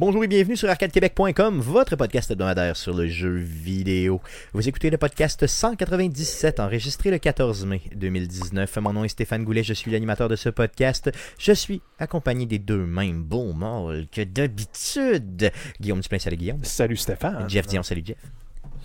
Bonjour et bienvenue sur arcadequebec.com, votre podcast hebdomadaire sur le jeu vidéo. Vous écoutez le podcast 197, enregistré le 14 mai 2019. Mon nom est Stéphane Goulet, je suis l'animateur de ce podcast. Je suis accompagné des deux mêmes bons mâles que d'habitude. Guillaume Duplain, salut Guillaume. Salut Stéphane. Jeff Dion, salut Jeff.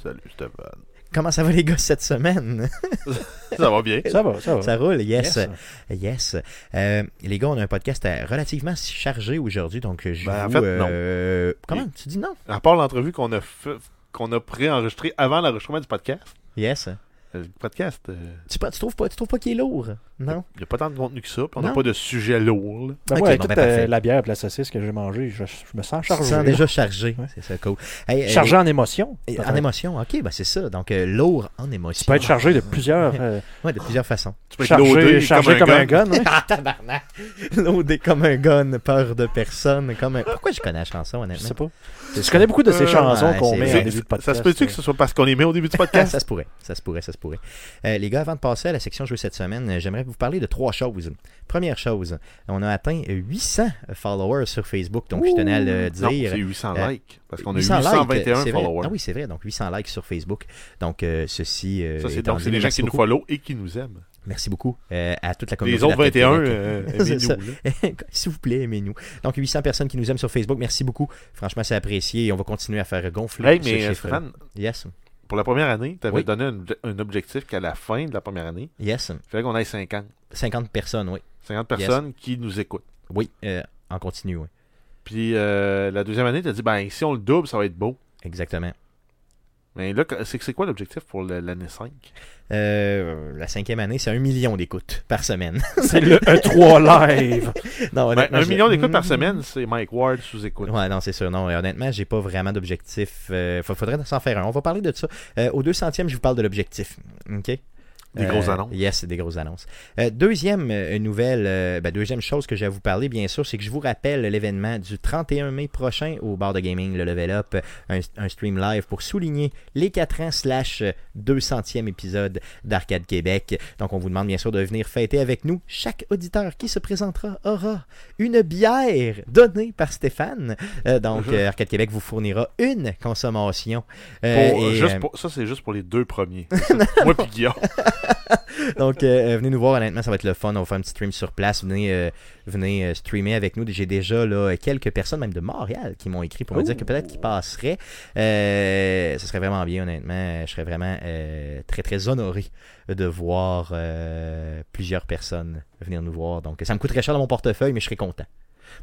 Salut Stéphane. Comment ça va les gars cette semaine? ça va bien. Ça va, ça va. Ça roule, yes. Yes. Yes. Euh, les gars, on a un podcast euh, relativement chargé aujourd'hui, donc je Ben, en fait, euh, Comment? Tu dis non? À part l'entrevue qu'on a fait, qu'on a pré-enregistrée avant l'enregistrement du podcast. Yes. Euh, Le podcast, euh, Tu, pas- tu trouves pas, tu trouves pas qu'il est lourd? Non? il n'y a pas tant de contenu que ça, puis on n'a pas de sujet lourd. là. Ben, toute ben, euh, la bière et la saucisse que j'ai mangée, je, je me sens Tu chargé. te sens déjà chargé. Ouais. C'est ça, cool. Hey, euh, Chargé en émotion. en émotion, ok, ben c'est ça. Donc, euh, lourd en émotion. Tu peux être chargé de plusieurs. euh, Ouais, de plusieurs façons. Tu peux être chargé loadé chargé comme, un gun. ouais. Ah, tabarnak! Loadé comme un gun, peur de personne, comme un... Pourquoi je connais la chanson, Je honnêtement? sais pas. Je connais beaucoup de ces Euh, chansons ouais, qu'on met en début de podcast. Ça se peut-tu que ce soit parce qu'on les met au début du podcast? ça se pourrait, ça se pourrait, ça se pourrait. Euh, les gars, avant de passer à la section jeux cette semaine, euh, j'aimerais vous parler de trois choses. Première chose, on a atteint 800 followers sur Facebook, donc je tenais à le non, dire. c'est 800 Euh, likes. Parce qu'on a 800 likes, 821 c'est vrai. followers. Ah oui, c'est vrai, donc 800 likes sur Facebook. Donc, euh, ceci. euh, ça, c'est donc c'est les gens qui nous follow et qui nous aiment. Merci beaucoup euh, à toute la communauté. Les autres d'Arcade 21, Québec. euh, aimez-nous. S'il vous plaît, aimez-nous. Donc, 800 personnes qui nous aiment sur Facebook. Merci beaucoup. Franchement, c'est apprécié et on va continuer à faire gonfler Hey, mais chiffre. Stéphane, Yes. pour la première année, tu avais Oui. donné un, un objectif qu'à la fin de la première année, Yes. il fallait qu'on ait 50. 50 personnes, oui. 50 personnes qui nous écoutent. Oui, euh, en continu, oui. Puis la deuxième année, tu as dit, ben si on le double, ça va être beau. Exactement. Mais là, c'est c'est quoi l'objectif pour l'année 5 Euh, la cinquième année, c'est un million d'écoutes par semaine. C'est le E3 live. non, ben, Un je- million d'écoutes par semaine, c'est Mike Ward sous écoute. Ouais, non, c'est sûr. Non, honnêtement, j'ai pas vraiment d'objectif. Euh, fa- faudrait s'en faire un. On va parler de ça. Euh, au 200e, je vous parle de l'objectif. OK? Des Euh, grosses annonces. Yes, des grosses annonces. Deuxième euh, nouvelle, euh, ben, deuxième chose que j'ai à vous parler, bien sûr, c'est que je vous rappelle l'événement du 31 mai prochain au bar de gaming, le Level Up, un, un stream live pour souligner les 4 ans slash 200e épisode d'Arcade Québec. Donc, on vous demande bien sûr de venir fêter avec nous. Chaque auditeur qui se présentera aura une bière donnée par Stéphane. Euh, donc, Mhm. euh, Arcade Québec vous fournira une consommation. Euh, Pour- et, juste pour- ça, c'est juste pour les deux premiers. Moi puis Guillaume. Donc, euh, euh, venez nous voir, honnêtement, ça va être le fun. On va faire un petit stream sur place. Venez, euh, venez streamer avec nous. J'ai déjà quelques personnes, même de Montréal, qui m'ont écrit pour me dire que peut-être qu'ils passeraient. Ce serait vraiment bien, honnêtement. Je serais vraiment très, très honoré de voir plusieurs personnes venir nous voir. Donc, ça me coûterait cher dans mon portefeuille, mais je serais content.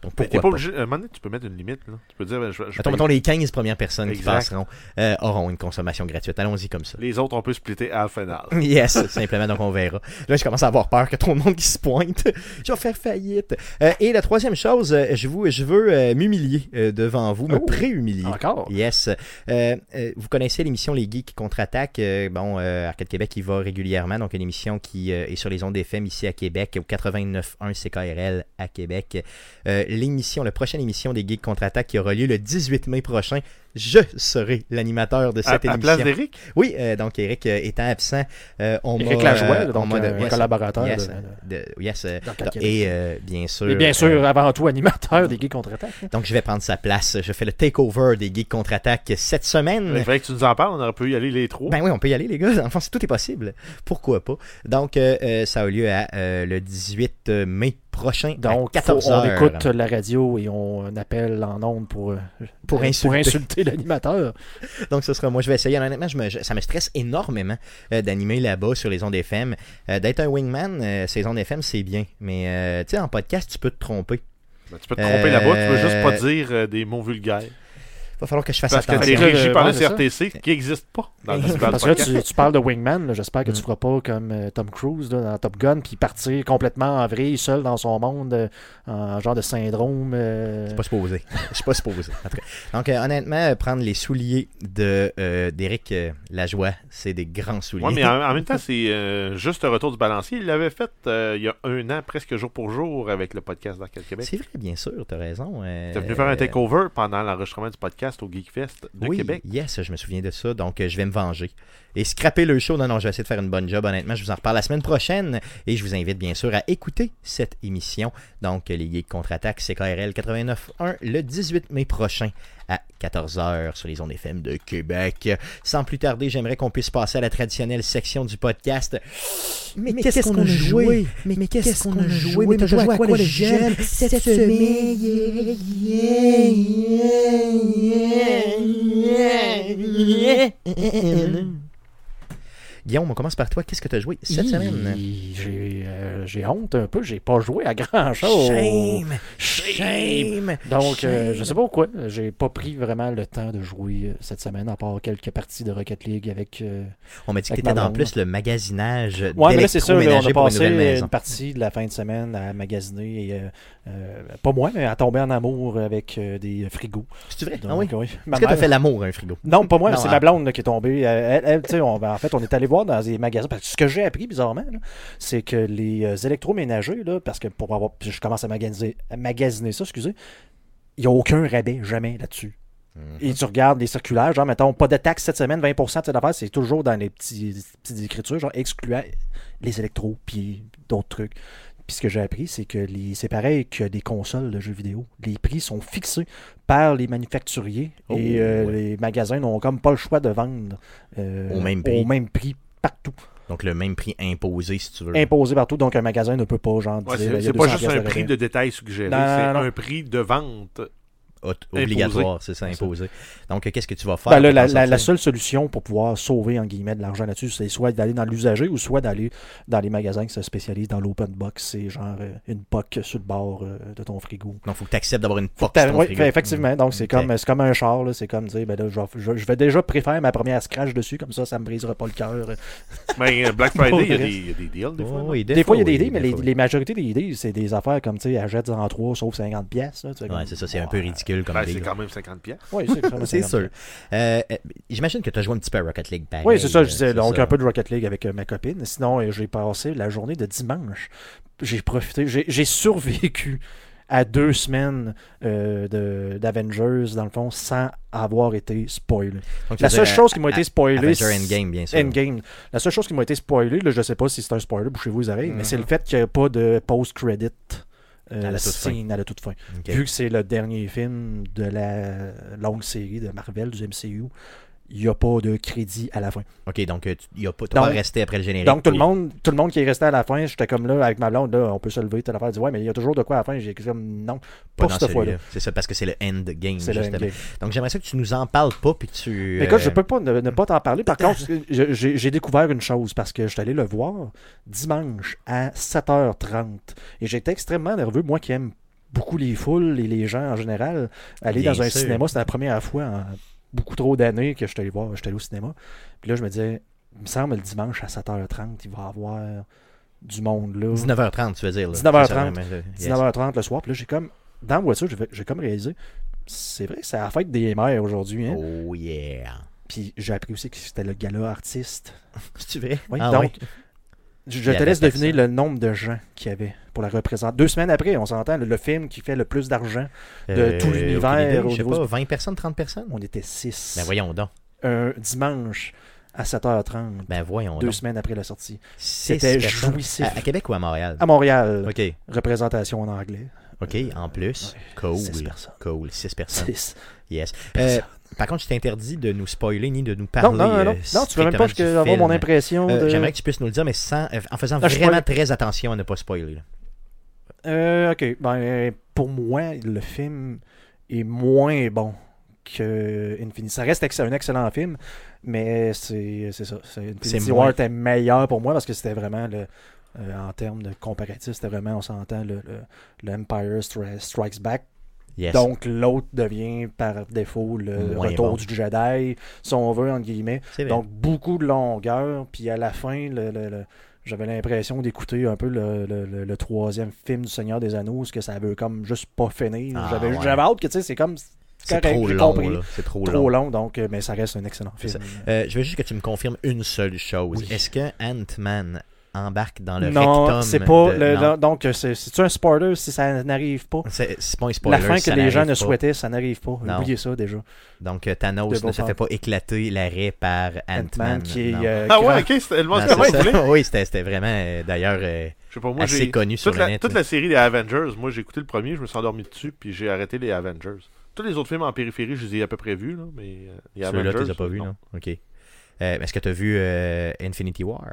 Donc, pourquoi pas? pas? obligé. À un moment donné, tu peux mettre une limite. Là. Tu peux dire, ben, je, je Mettons, paye- mettons, les 15 premières personnes qui passeront euh, auront une consommation gratuite. Allons-y comme ça. les autres, on peut splitter à la finale. Yes, simplement, donc on verra. Là, je commence à avoir peur que trop de monde qui se pointe. je vais faire faillite. Euh, et la troisième chose, euh, je, vous, je veux m'humilier devant vous, me Oh. pré-humilier. Encore? Yes. Vous connaissez l'émission Les Geeks contre-attaque. Bon, Arcade Québec, il va régulièrement. Donc, une émission qui est sur les ondes FM ici à Québec, au 89.1 CKRL à Québec. Euh, l'émission, la prochaine émission des Geeks contre-attaque qui aura lieu le 18 mai prochain. Je serai l'animateur de À, cette à la émission. place d'Éric? Oui, euh, donc Eric euh, étant absent, euh, on m'a... Éric Lajoie, euh, donc on m'a un yes, collaborateur yes, de- de- yes, et euh, bien sûr... Et bien euh, sûr, avant tout, animateur des Gays contre-attaque. hein. donc je vais prendre sa place. Je fais le takeover des Geeks contre-attaque cette semaine. Il fallait que tu nous en parles, on aurait pu y aller les trois. Ben oui, on peut y aller, les gars. Enfin, c'est- tout est possible. Pourquoi pas? Donc, ça a lieu à euh, le 18 mai prochain Donc, à faut- 14 on heures. écoute la radio et on appelle en ondes pour, euh, Pour insulter. insulter l'animateur. Donc, ce sera moi. Je vais essayer. Honnêtement, je me- je- ça me stresse énormément euh, d'animer là-bas sur les ondes FM. Euh, D'être un wingman, euh, ces ondes FM, c'est bien. Mais, euh, tu sais, en podcast, tu peux te tromper. Ben, tu peux te tromper Euh, là-bas, tu peux juste pas dire euh, des mots vulgaires. Va falloir que je fasse Parce que attention. t'es régi Euh, par ouais, le c'est ça. CRTC qui n'existe pas dans le Parce que là, tu, tu parles de Wingman, j'espère que tu Mm. feras pas comme euh, Tom Cruise là, dans Top Gun, puis partir complètement en vrille, seul dans son monde, euh, en genre de syndrome. euh, Je suis pas supposé. Je suis pas supposé. En tout cas. Donc, euh, honnêtement, euh, prendre les souliers de euh, d'Éric euh, Lajoie, c'est des grands souliers. Ouais, mais en, en même temps, c'est euh, juste le retour du balancier. Il l'avait fait euh, il y a un an, presque jour pour jour, avec le podcast d'Arcade Québec. C'est vrai, bien sûr, t'as raison. euh, T'es venu faire un takeover pendant l'enregistrement du podcast podcast au GeekFest de oui, Québec. yes, je me souviens de ça, donc euh, je vais me venger. Et scraper le show, non, non, je vais essayer de faire une bonne job, honnêtement, je vous en reparle la semaine prochaine, et je vous invite bien sûr à écouter cette émission, donc les Geeks Contre-Attaque, CKRL 89.1, le 18 mai prochain à 14h sur les ondes FM de Québec. Sans plus tarder, j'aimerais qu'on puisse passer à la traditionnelle section du podcast. Mais, qu'est-ce qu'on a joué? Mais, qu'est-ce qu'on a joué? Mais t'as joué à quoi jeunes cette semaine? Guillaume, on commence par toi. Qu'est-ce que tu as joué cette Hi, semaine? J'ai euh, j'ai honte un peu, j'ai pas joué à grand chose. Shame! Shame! Donc, euh, je sais pas pourquoi. J'ai pas pris vraiment le temps de jouer euh, cette semaine, à part quelques parties de Rocket League avec. euh, On m'a dit que Avec tu étais ma dans plus le magasinage Ouais, mais là, c'est ça. là, on a une passé une partie de la fin de semaine à magasiner. Et, pas moi, mais à tomber en amour avec des frigos. C'est vrai? Donc, Ah oui? oui. Est-ce que tu as mère- fait l'amour à un frigo? Non, pas moi, Non, c'est hein. ma blonde là, qui est tombée. Elle, elle, tu sais, on- en fait, on est allé voir dans des magasins. Parce que ce que j'ai appris bizarrement, c'est que les euh, électroménagers, là, parce que pour avoir. Je commence à magasiner, à magasiner ça, excusez, il n'y a aucun rabais, jamais là-dessus. Mhm. Et tu regardes les circulaires, genre, mettons, pas de taxe cette semaine, 20% de cette affaire, c'est toujours dans les petits, petites écritures, genre, excluant les électros, puis d'autres trucs. Puis ce que j'ai appris, c'est que les- c'est pareil que des consoles de jeux vidéo. Les prix sont fixés par les manufacturiers Oh, et euh, ouais. les magasins n'ont comme pas le choix de vendre euh, Au même prix. au même prix partout. Donc le même prix imposé, si tu veux. Imposé partout, donc un magasin ne peut pas, genre, Ouais, dire, c'est c'est pas 200 juste un prix de détail suggéré, Non, c'est non. un prix de vente. Obligatoire, c'est ça, imposé. Donc, qu'est-ce que tu vas faire? Ben là, la, seule solution pour pouvoir sauver en guillemets de l'argent là-dessus, c'est soit d'aller dans l'usager ou soit d'aller dans les magasins qui se spécialisent dans l'open box. C'est genre euh, une POC sur le bord euh, de ton frigo. Donc, faut que tu acceptes d'avoir une que sur ton oui, frigo. effectivement. Donc, c'est Ok. comme, c'est comme un char. C'est comme dire, ben là, je, vais, je- je vais déjà préférer ma première scratch dessus, comme ça, ça me brisera pas le cœur. Mais euh, Black Friday, il y, a des- le il y a des deals des fois. Oh, oui, Des, fois, il y a des oui, idées, mais des les, les majorités des idées, c'est des affaires comme, tu sais, achète en 3 sauf 50 pièces. Ouais, c'est ça, c'est un peu ridicule comme Ben, c'est quand même 50 pièces. Oui, c'est vraiment C'est 50 sûr. Euh, euh, J'imagine que tu as joué un petit peu à Rocket League pareil. Oui, c'est ça, je euh, disais. Donc, ça. un peu de Rocket League avec euh, ma copine. Sinon, j'ai passé la journée de dimanche. J'ai profité, j'ai survécu à deux semaines euh, de- d'Avengers, dans le fond, sans avoir été spoilé. Donc, La seule chose qui m'a été spoilée. Endgame, bien sûr. Endgame. La seule chose qui m'a été spoilée, là, je sais pas si c'est un spoiler, bouchez-vous les oreilles, mais c'est le fait qu'il n'y a pas de post-credit À la toute scene à la toute fin. Vu que c'est le dernier film de la longue série de Marvel, du MCU, il n'y a pas de crédit à la fin. Ok, donc euh, tu y a pas, t'as resté après le générique. Donc tout le monde, tout le monde qui est resté à la fin, j'étais comme là avec ma blonde, là, on peut se lever, telle affaire, dit ouais, mais il y a toujours de quoi à la fin. J'ai comme non, Pas cette fois-là. C'est ça, parce que c'est le endgame. C'est le justement. Donc j'aimerais ça que tu nous en parles pas, puis tu. Mais écoute, euh, je peux pas ne, ne pas t'en parler. Par contre, j'ai découvert une chose parce que je suis allé le voir dimanche à 7h30 et j'étais extrêmement nerveux, moi qui aime beaucoup les foules et les gens en général. Aller Bien dans un sûr. cinéma, c'était la première fois en beaucoup trop d'années que je suis allé voir, je suis allé au cinéma. Puis là, je me disais, il me semble le dimanche à 7h30, il va y avoir du monde là. 19h30, tu veux dire. là. 19h30. C'est ça, vraiment, là. Yes. 19h30 le soir. Puis là, j'ai comme, dans la voiture, j'ai comme réalisé, c'est vrai, c'est la fête des mères aujourd'hui. Hein? Oh yeah. Puis j'ai appris aussi que c'était le gala artiste. C'est vrai? Oui, Ah donc, ouais. Je, te laisse deviner le nombre de gens qu'il y avait pour la représenter. Deux semaines après, on s'entend, le, le film qui fait le plus d'argent, de Euh, tout l'univers Je sais pas, du- 20 personnes, 30 personnes? on était six. Ben voyons donc. Un dimanche à 7h30, Ben voyons deux donc. semaines après la sortie. C'était jouissif. À, à Québec ou à Montréal? À Montréal, Ok, représentation en anglais. ok, en plus. Cool. Six personnes. Cool, 6 personnes. Six. Yes. Euh, par contre, je t'interdis de nous spoiler ni de nous parler. Non, non, non, non. euh, Non, tu veux même pas que mon impression Euh, de... J'aimerais que tu puisses nous le dire, mais sans, euh, en faisant Non, vraiment très attention à ne pas spoiler. là. Ok. Ben, pour moi, le film est moins bon que Infinity. Ça reste un excellent film, mais c'est c'est ça. c'est- Infinity C'est War était meilleur pour moi parce que c'était vraiment le. euh, en termes de comparatif, c'était vraiment, on s'entend, le, le, le Empire Stri- Strikes Back. Yes. Donc, l'autre devient par défaut le Moins retour bon. du Jedi, si on veut, entre guillemets. Donc, beaucoup de longueur. Puis à la fin, le- le- le- j'avais l'impression d'écouter un peu le, le- le- le troisième film du Seigneur des Anneaux, parce que ça veut comme juste pas finir. Ah, j'avais, ouais. hâte que, tu sais, c'est comme. c'est trop long. C'est trop, Trop long. long, donc, euh, mais ça reste un excellent film. Euh, je veux juste que tu me confirmes une seule chose. Oui. Est-ce que Ant-Man embarque dans le non, rectum. c'est pas. de- le- non. le- donc, c'est- c'est-tu un spoiler si ça n'arrive pas? C'est c'est pas un spoiler. La fin que ça les gens ne pas. souhaitaient, ça n'arrive pas. Non. Oubliez ça déjà. Donc euh, Thanos De ne se fait pas éclater l'arrêt par Ant-Man. Qui est. euh, Ah ouais, ok, c'était le c'est oui, c'était vraiment, euh, d'ailleurs, euh, Je sais pas, moi, assez j'ai. connu sur le la, net. toute là. la série des Avengers, moi j'ai écouté le premier, je me suis endormi dessus, puis j'ai arrêté les Avengers. Tous les autres films en périphérie, je les ai à peu près vus, là, mais euh, les Avengers. tu les as pas vus, non? OK. Euh, Est-ce que tu as vu euh, Infinity War?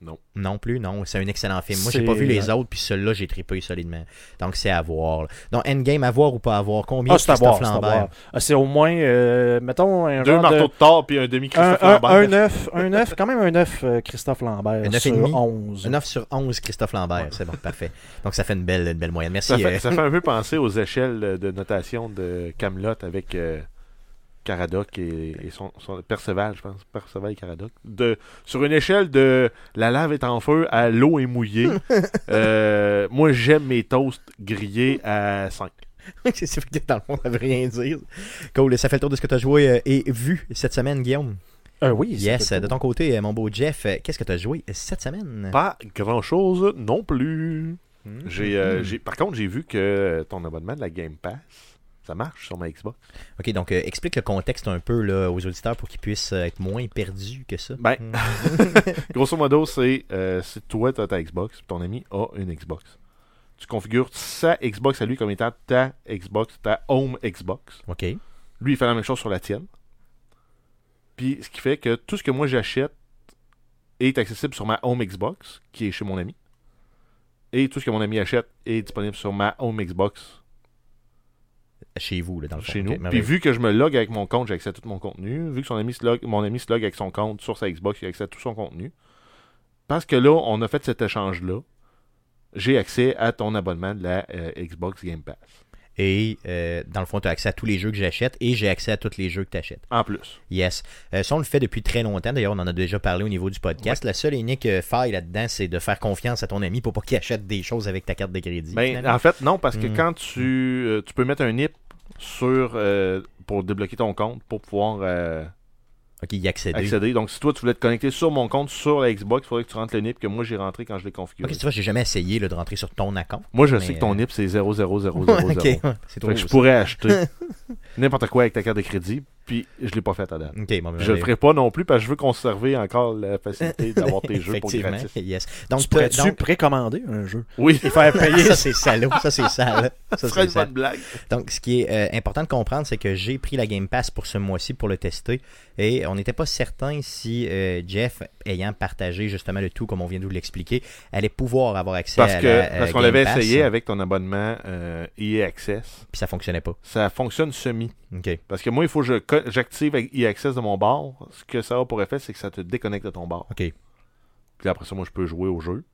Non. Non plus, non. C'est un excellent film. Moi, j'ai pas vu les autres, puis celui-là, j'ai trippé solidement. Donc, c'est à voir. là. Donc, Endgame, à voir ou pas à voir? Combien Ah, Christophe voir. Lambert? Ah, C'est au moins, euh, mettons, un Deux marteaux de... de Thor, puis un demi Un, Christophe un, Lambert. un 9, un 9, quand même un 9, euh, Christophe Lambert. Un neuf et sur demi? 11. Un 9 sur 11, Christophe Lambert. C'est bon, parfait. Donc, ça fait une belle, une belle moyenne. Merci. Ça fait, euh, ça fait un peu penser aux échelles de notation de Camelot avec euh, Caradoc et, et son, son- Perceval, je pense. Perceval et Caradoc. De, sur une échelle de la lave est en feu à l'eau est mouillée, euh, moi j'aime mes toasts grillés à 5. c'est vrai que dans le fond, ça veut rien dire. Cool. Ça fait le tour de ce que tu as joué euh, et vu cette semaine, Guillaume? Euh, oui, c'est Yes. De ton côté, euh, mon beau Jeff, qu'est-ce que tu as joué cette semaine? Pas grand chose non plus. Hmm. J'ai, euh, j'ai- par contre, j'ai vu que ton abonnement de la Game Pass, ça marche sur ma Xbox. Ok, donc euh, explique le contexte un peu là, aux auditeurs pour qu'ils puissent euh, être moins perdus que ça. Ben, Hmm. Grosso modo, c'est euh, si toi tu as ta Xbox, ton ami a une Xbox. Tu configures sa Xbox à lui comme étant ta Xbox, ta home Xbox. Ok. Lui, il fait la même chose sur la tienne. Puis, ce qui fait que tout ce que moi j'achète est accessible sur ma home Xbox, qui est chez mon ami. Et tout ce que mon ami achète est disponible sur ma home Xbox Chez vous, là, dans le fond. chez Ok, nous. Puis vu que je me log avec mon compte, j'ai accès à tout mon contenu. Vu que son ami se log, mon ami se log avec son compte sur sa Xbox, il a accès à tout son contenu. Parce que là, on a fait cet échange-là. J'ai accès à ton abonnement de la euh, Xbox Game Pass. Et euh, dans le fond, tu as accès à tous les jeux que j'achète et j'ai accès à tous les jeux que tu achètes. En plus. Yes. Euh, ça, on le fait depuis très longtemps. D'ailleurs, on en a déjà parlé au niveau du podcast. La seule et unique euh, faille là-dedans, c'est de faire confiance à ton ami pour pas qu'il achète des choses avec ta carte de crédit. Ben, en fait, non, parce que Mm. quand tu, tu peux mettre un NIP sur pour débloquer ton compte pour pouvoir ok, y accéder. accéder. Donc, si toi, tu voulais te connecter sur mon compte sur la Xbox, il faudrait que tu rentres le NIP que moi j'ai rentré quand je l'ai configuré. Ok, tu vois, j'ai jamais essayé là, de rentrer sur ton account. Moi, je Mais, sais que ton euh, NIP, c'est 00000. ok, c'est trop Fait que je pourrais acheter n'importe quoi avec ta carte de crédit, puis je l'ai pas fait à date. ça. Ok, bon, ben, Je le ben, ferai pas non plus parce que je veux conserver encore la facilité d'avoir tes jeux pour Effectivement, gratis. yes. Donc, Tu pourrais-tu donc- précommander un jeu? Oui, et faire payer ça c'est salaud, ça c'est sale. Ça, c'est une blague. Donc, ce qui est euh, important de comprendre, c'est que j'ai pris la Game Pass pour ce mois-ci pour le tester. Et on n'était pas certain si euh, Jeff, ayant partagé justement le tout, comme on vient de vous l'expliquer, allait pouvoir avoir accès Parce à que la, euh, parce qu'on l'avait essayé avec ton abonnement euh, EA Access. Puis ça fonctionnait pas. Ça fonctionne semi. OK. Parce que moi, il faut que je j'active avec EA Access de mon bar. Ce que ça a pour effet, c'est que ça te déconnecte de ton bar. OK. Puis après ça, moi, je peux jouer au jeu.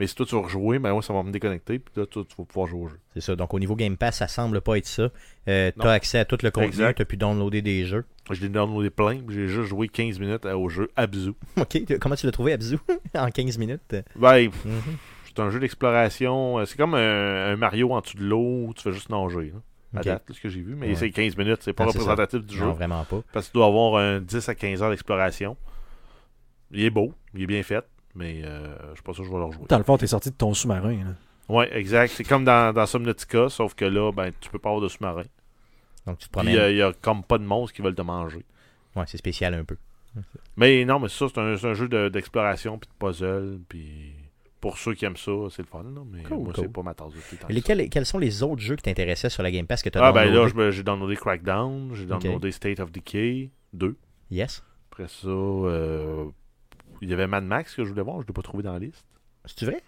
Mais si toi, tu veux rejouer, ben moi, ça va me déconnecter. Puis là, toi, tu vas pouvoir jouer au jeu. C'est ça. Donc, au niveau Game Pass, ça semble pas être ça. Euh, tu as accès à tout le contenu. Tu as pu downloader des jeux. Je l'ai downloadé plein. J'ai juste joué 15 minutes au jeu Abzu. OK. Comment tu l'as trouvé, Abzu En 15 minutes? Ben, Mhm. c'est un jeu d'exploration. Euh, C'est comme un, un Mario en dessous de l'eau où tu fais juste nager. À date, ce que j'ai vu. Mais Ouais. c'est 15 minutes. C'est pas Ah, ça. représentatif du jeu. Non, vraiment pas. Parce que tu dois avoir un 10 à 15 heures d'exploration. Il est beau, il est bien fait, mais euh, je suis pas sûr que je vais le rejouer. Dans le fond, t'es sorti de ton sous-marin. Ouais, exact. C'est comme dans, dans sauf que là, ben, tu peux pas avoir de sous-marin. Donc, tu te Puis promènes. euh, il y a comme pas de monstres qui veulent te manger. Ouais, c'est spécial un peu. Mais non, mais ça, c'est un, c'est un jeu de- d'exploration puis de puzzle. Puis pour ceux qui aiment ça, c'est le fun. Là, mais Cool, moi, cool. c'est pas ma tasse de thé. quels sont les autres jeux qui t'intéressaient sur la Game Pass que tu as Ah, ben là, j'ai downloadé Crackdown, j'ai downloadé State of Decay 2. Yes. Après ça, euh, il y avait Mad Max que je voulais voir, je l'ai pas trouvé dans la liste. C'est vrai?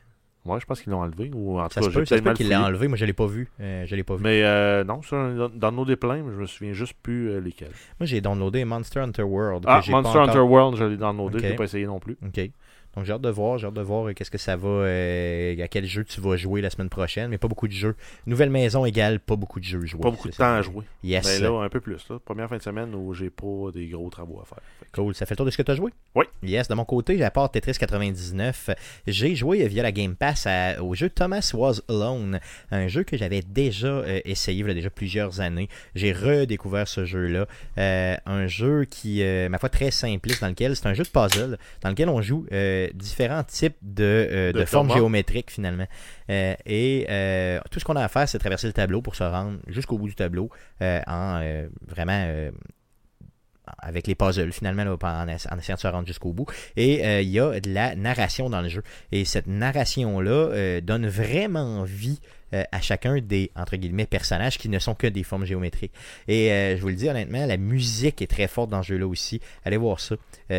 Ouais, je pense qu'ils l'ont enlevé. Ou en tout Ça cas, se peut, qu'il l'a enlevé. Moi, je l'ai pas vu. Euh, je l'ai pas vu. Mais euh, non, ça, dans nos déplains, mais je me souviens juste plus euh, lesquels. Moi, j'ai downloadé Monster Hunter World. Ah, pas Monster encore- Hunter World, je l'ai downloadé, Ok. je l'ai pas essayé non plus. OK. Donc, j'ai hâte de voir. J'ai hâte de voir euh, qu'est-ce que ça va. euh, à quel jeu tu vas jouer la semaine prochaine. Mais pas beaucoup de jeux. Nouvelle maison égale pas beaucoup de jeux joués. Pas beaucoup de temps ça. à jouer. Yes. Mais là, un peu plus. Là. Première fin de semaine où j'ai pas des gros travaux à faire. Cool. Ça fait le tour de ce que tu as joué? Oui. Yes. De mon côté, à part Tetris 99, j'ai joué via la Game Pass à- au jeu Thomas Was Alone. Un jeu que j'avais déjà euh, essayé il y a déjà plusieurs années. J'ai redécouvert ce jeu-là. Euh, un jeu qui, ma foi, très simpliste, dans lequel c'est un jeu de puzzle, dans lequel on joue euh, euh, différents types de, euh, De de formes géométriques finalement. Euh, et euh, tout ce qu'on a à faire, c'est traverser le tableau pour se rendre jusqu'au bout du tableau en vraiment avec les puzzles finalement là, en, essa- en essayant de se rendre jusqu'au bout. Et euh, il y a de la narration dans le jeu. Et cette narration-là euh, donne vraiment vie euh, à chacun des entre guillemets personnages qui ne sont que des formes géométriques. Et je vous le dis honnêtement, la musique est très forte dans ce jeu-là aussi. Allez voir ça.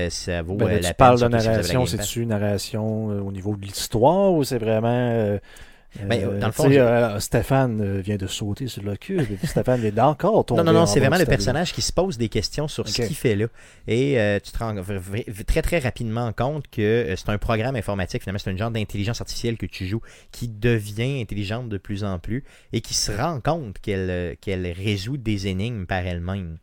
Ça vaut Ben, là, la tu parles de si narration, c'est-tu une narration au niveau de l'histoire ou c'est vraiment. Euh, dans le fond, euh, Stéphane vient de sauter sur le cube, Stéphane vient d'encore tomber. Non, non, non, c'est vraiment le personnage qui se pose des questions sur ce qu'il fait là. Et euh, tu te rends très, très rapidement compte que euh, c'est un programme informatique, finalement, c'est un genre d'intelligence artificielle que tu joues qui devient intelligente de plus en plus et qui se rend compte qu'elle euh, résout des énigmes par elle-même.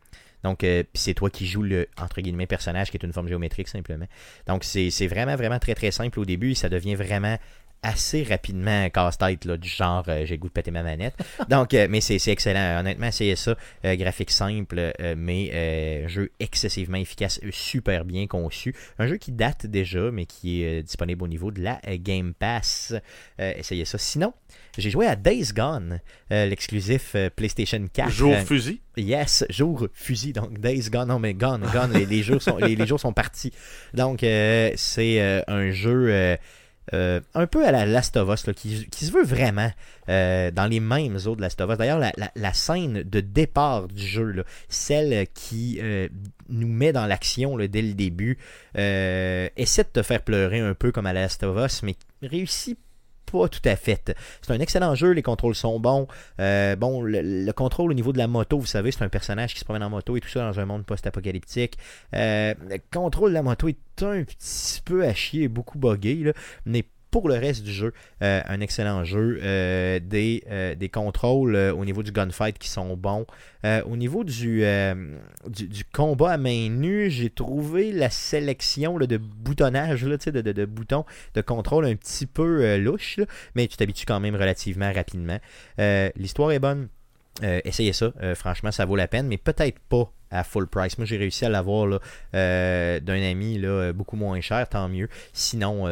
Donc, euh, c'est toi qui joues le, entre guillemets, personnage qui est une forme géométrique simplement. Donc, c'est c'est vraiment, vraiment très, très simple au début et ça devient vraiment assez rapidement un casse-tête, là, du genre euh, j'ai le goût de péter ma manette. Donc, euh, mais c'est c'est excellent. Honnêtement, c'est ça. Euh, graphique simple, mais jeu excessivement efficace, super bien conçu. Un jeu qui date déjà, mais qui est disponible au niveau de la Game Pass. Essayez ça. Sinon, j'ai joué à Days Gone, l'exclusif PlayStation 4. Jour fusil. Yes, jour fusil. Donc Days Gone, non mais Gone, Gone, les, les jours sont les, les jours sont partis. Donc c'est un jeu euh, un peu à la Last of Us qui, se veut vraiment euh, dans les mêmes eaux de Last of Us. D'ailleurs, la, scène de départ du jeu, celle qui euh, nous met dans l'action dès le début, essaie de te faire pleurer un peu comme à Last of Us, mais réussit tout à fait. C'est un excellent jeu, les contrôles sont bons. Euh, bon, le, le contrôle au niveau de la moto, vous savez, c'est un personnage qui se promène en moto et tout ça dans un monde post-apocalyptique. Euh, le contrôle de la moto est un petit peu à chier, beaucoup buggé, là, mais pour le reste du jeu, euh, un excellent jeu. Euh, des, euh, des contrôles au niveau du gunfight qui sont bons. Au niveau du, du, combat à main nue, j'ai trouvé la sélection de boutonnage, là, de, de, de boutons de contrôle un petit peu louche, mais tu t'habitues quand même relativement rapidement. L'histoire est bonne. Euh, essayez ça, Euh, franchement, ça vaut la peine, mais peut-être pas à full price. Moi, j'ai réussi à l'avoir euh, d'un ami là, beaucoup moins cher, tant mieux. Sinon,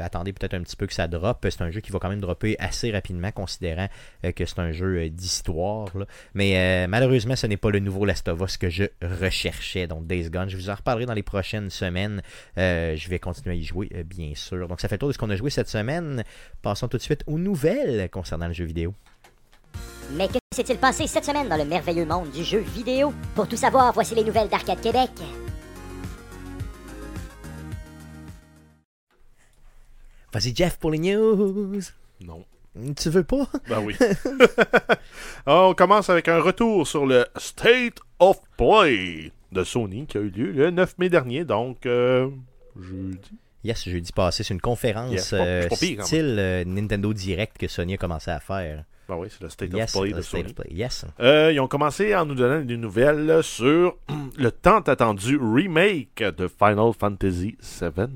attendez peut-être un petit peu que ça drop. C'est un jeu qui va quand même dropper assez rapidement, considérant que c'est un jeu d'histoire. Mais malheureusement, ce n'est pas le nouveau Last of Us que je recherchais, donc Days Gone. Je vous en reparlerai dans les prochaines semaines. Je vais continuer à y jouer, bien sûr. Donc, ça fait le tour de ce qu'on a joué cette semaine. Passons tout de suite aux nouvelles concernant le jeu vidéo. Mais que s'est-il passé cette semaine dans le merveilleux monde du jeu vidéo? Pour tout savoir, voici les nouvelles d'Arcade Québec. Vas-y, Jeff, pour les news. Non. Tu veux pas? Ben oui. On commence avec un retour sur le State of Play de Sony qui a eu lieu le 9 mai dernier, donc euh, jeudi. Yes, jeudi passé, c'est une conférence Yes, pas- euh, pas pire, même. style euh, Nintendo Direct que Sony a commencé à faire. Ben oui, c'est le State Yes, of Play de Sony. of Play. Yes. Euh, ils ont commencé en nous donnant des nouvelles sur le tant attendu remake de Final Fantasy VII.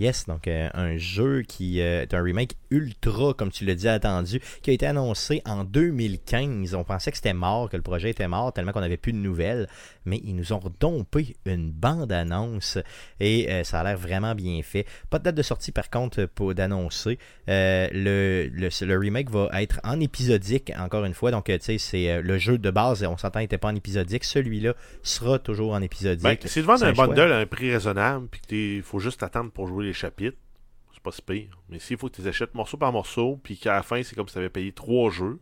Yes, donc euh, un jeu qui euh, est un remake ultra, comme tu l'as dit, attendu, qui a été annoncé en 2015. On pensait que c'était mort, que le projet était mort, tellement qu'on n'avait plus de nouvelles. Mais ils nous ont redompé une bande-annonce et euh, ça a l'air vraiment bien fait. Pas de date de sortie, par contre, pour d'annoncer. Le, le, le remake va être en épisodique, encore une fois. Donc, tu sais, c'est le jeu de base, on s'entend, n'était pas en épisodique. Celui-là sera toujours en épisodique. Ben, C'est un un bundle à un prix raisonnable, puis qu'il faut juste attendre pour jouer les chapitres, c'est pas si pire. Mais s'il faut que tu les achètes morceau par morceau, puis qu'à la fin, c'est comme si tu avais payé trois jeux,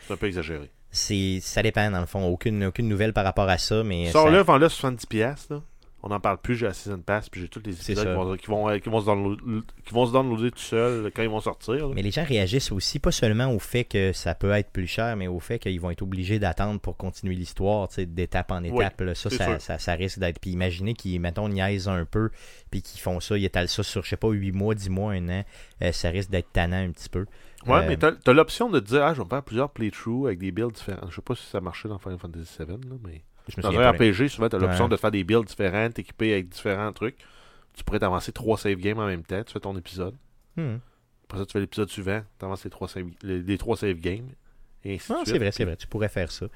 c'est un peu exagéré. C'est, ça dépend, dans le fond. Aucune, aucune nouvelle par rapport à ça, mais. Sors-le, ça- vends-le 70$. piastres, Là. On n'en parle plus, j'ai la Season Pass, puis j'ai tous les épisodes qui vont, qui, vont, qui, vont se download- qui vont se downloader tout seuls quand ils vont sortir. là. Mais les gens réagissent aussi, pas seulement au fait que ça peut être plus cher, mais au fait qu'ils vont être obligés d'attendre pour continuer l'histoire, d'étape en Oui, étape. là. ça, ça, ça, ça risque d'être. Puis imaginez qu'ils, mettons, niaisent un peu, puis qu'ils font ça, ils étalent ça sur, je sais pas, 8 mois, 10 mois, un an. euh, ça risque d'être tannant un petit peu. Ouais, Euh, mais t'as as, l'option de dire, ah, je vais me faire plusieurs playthroughs avec des builds différents. Je sais pas si ça marchait dans Final Fantasy VII, là, mais. Je me Dans un. RPG, souvent, tu as l'option Ouais. de faire des builds différentes, équipées avec différents trucs. Tu pourrais t'avancer trois save games en même temps. Tu fais ton épisode. Hmm. Après ça, tu fais l'épisode suivant. Tu avances les trois save, les, les trois save games. Et ainsi Non, de c'est vrai, c'est vrai, tu pourrais faire ça.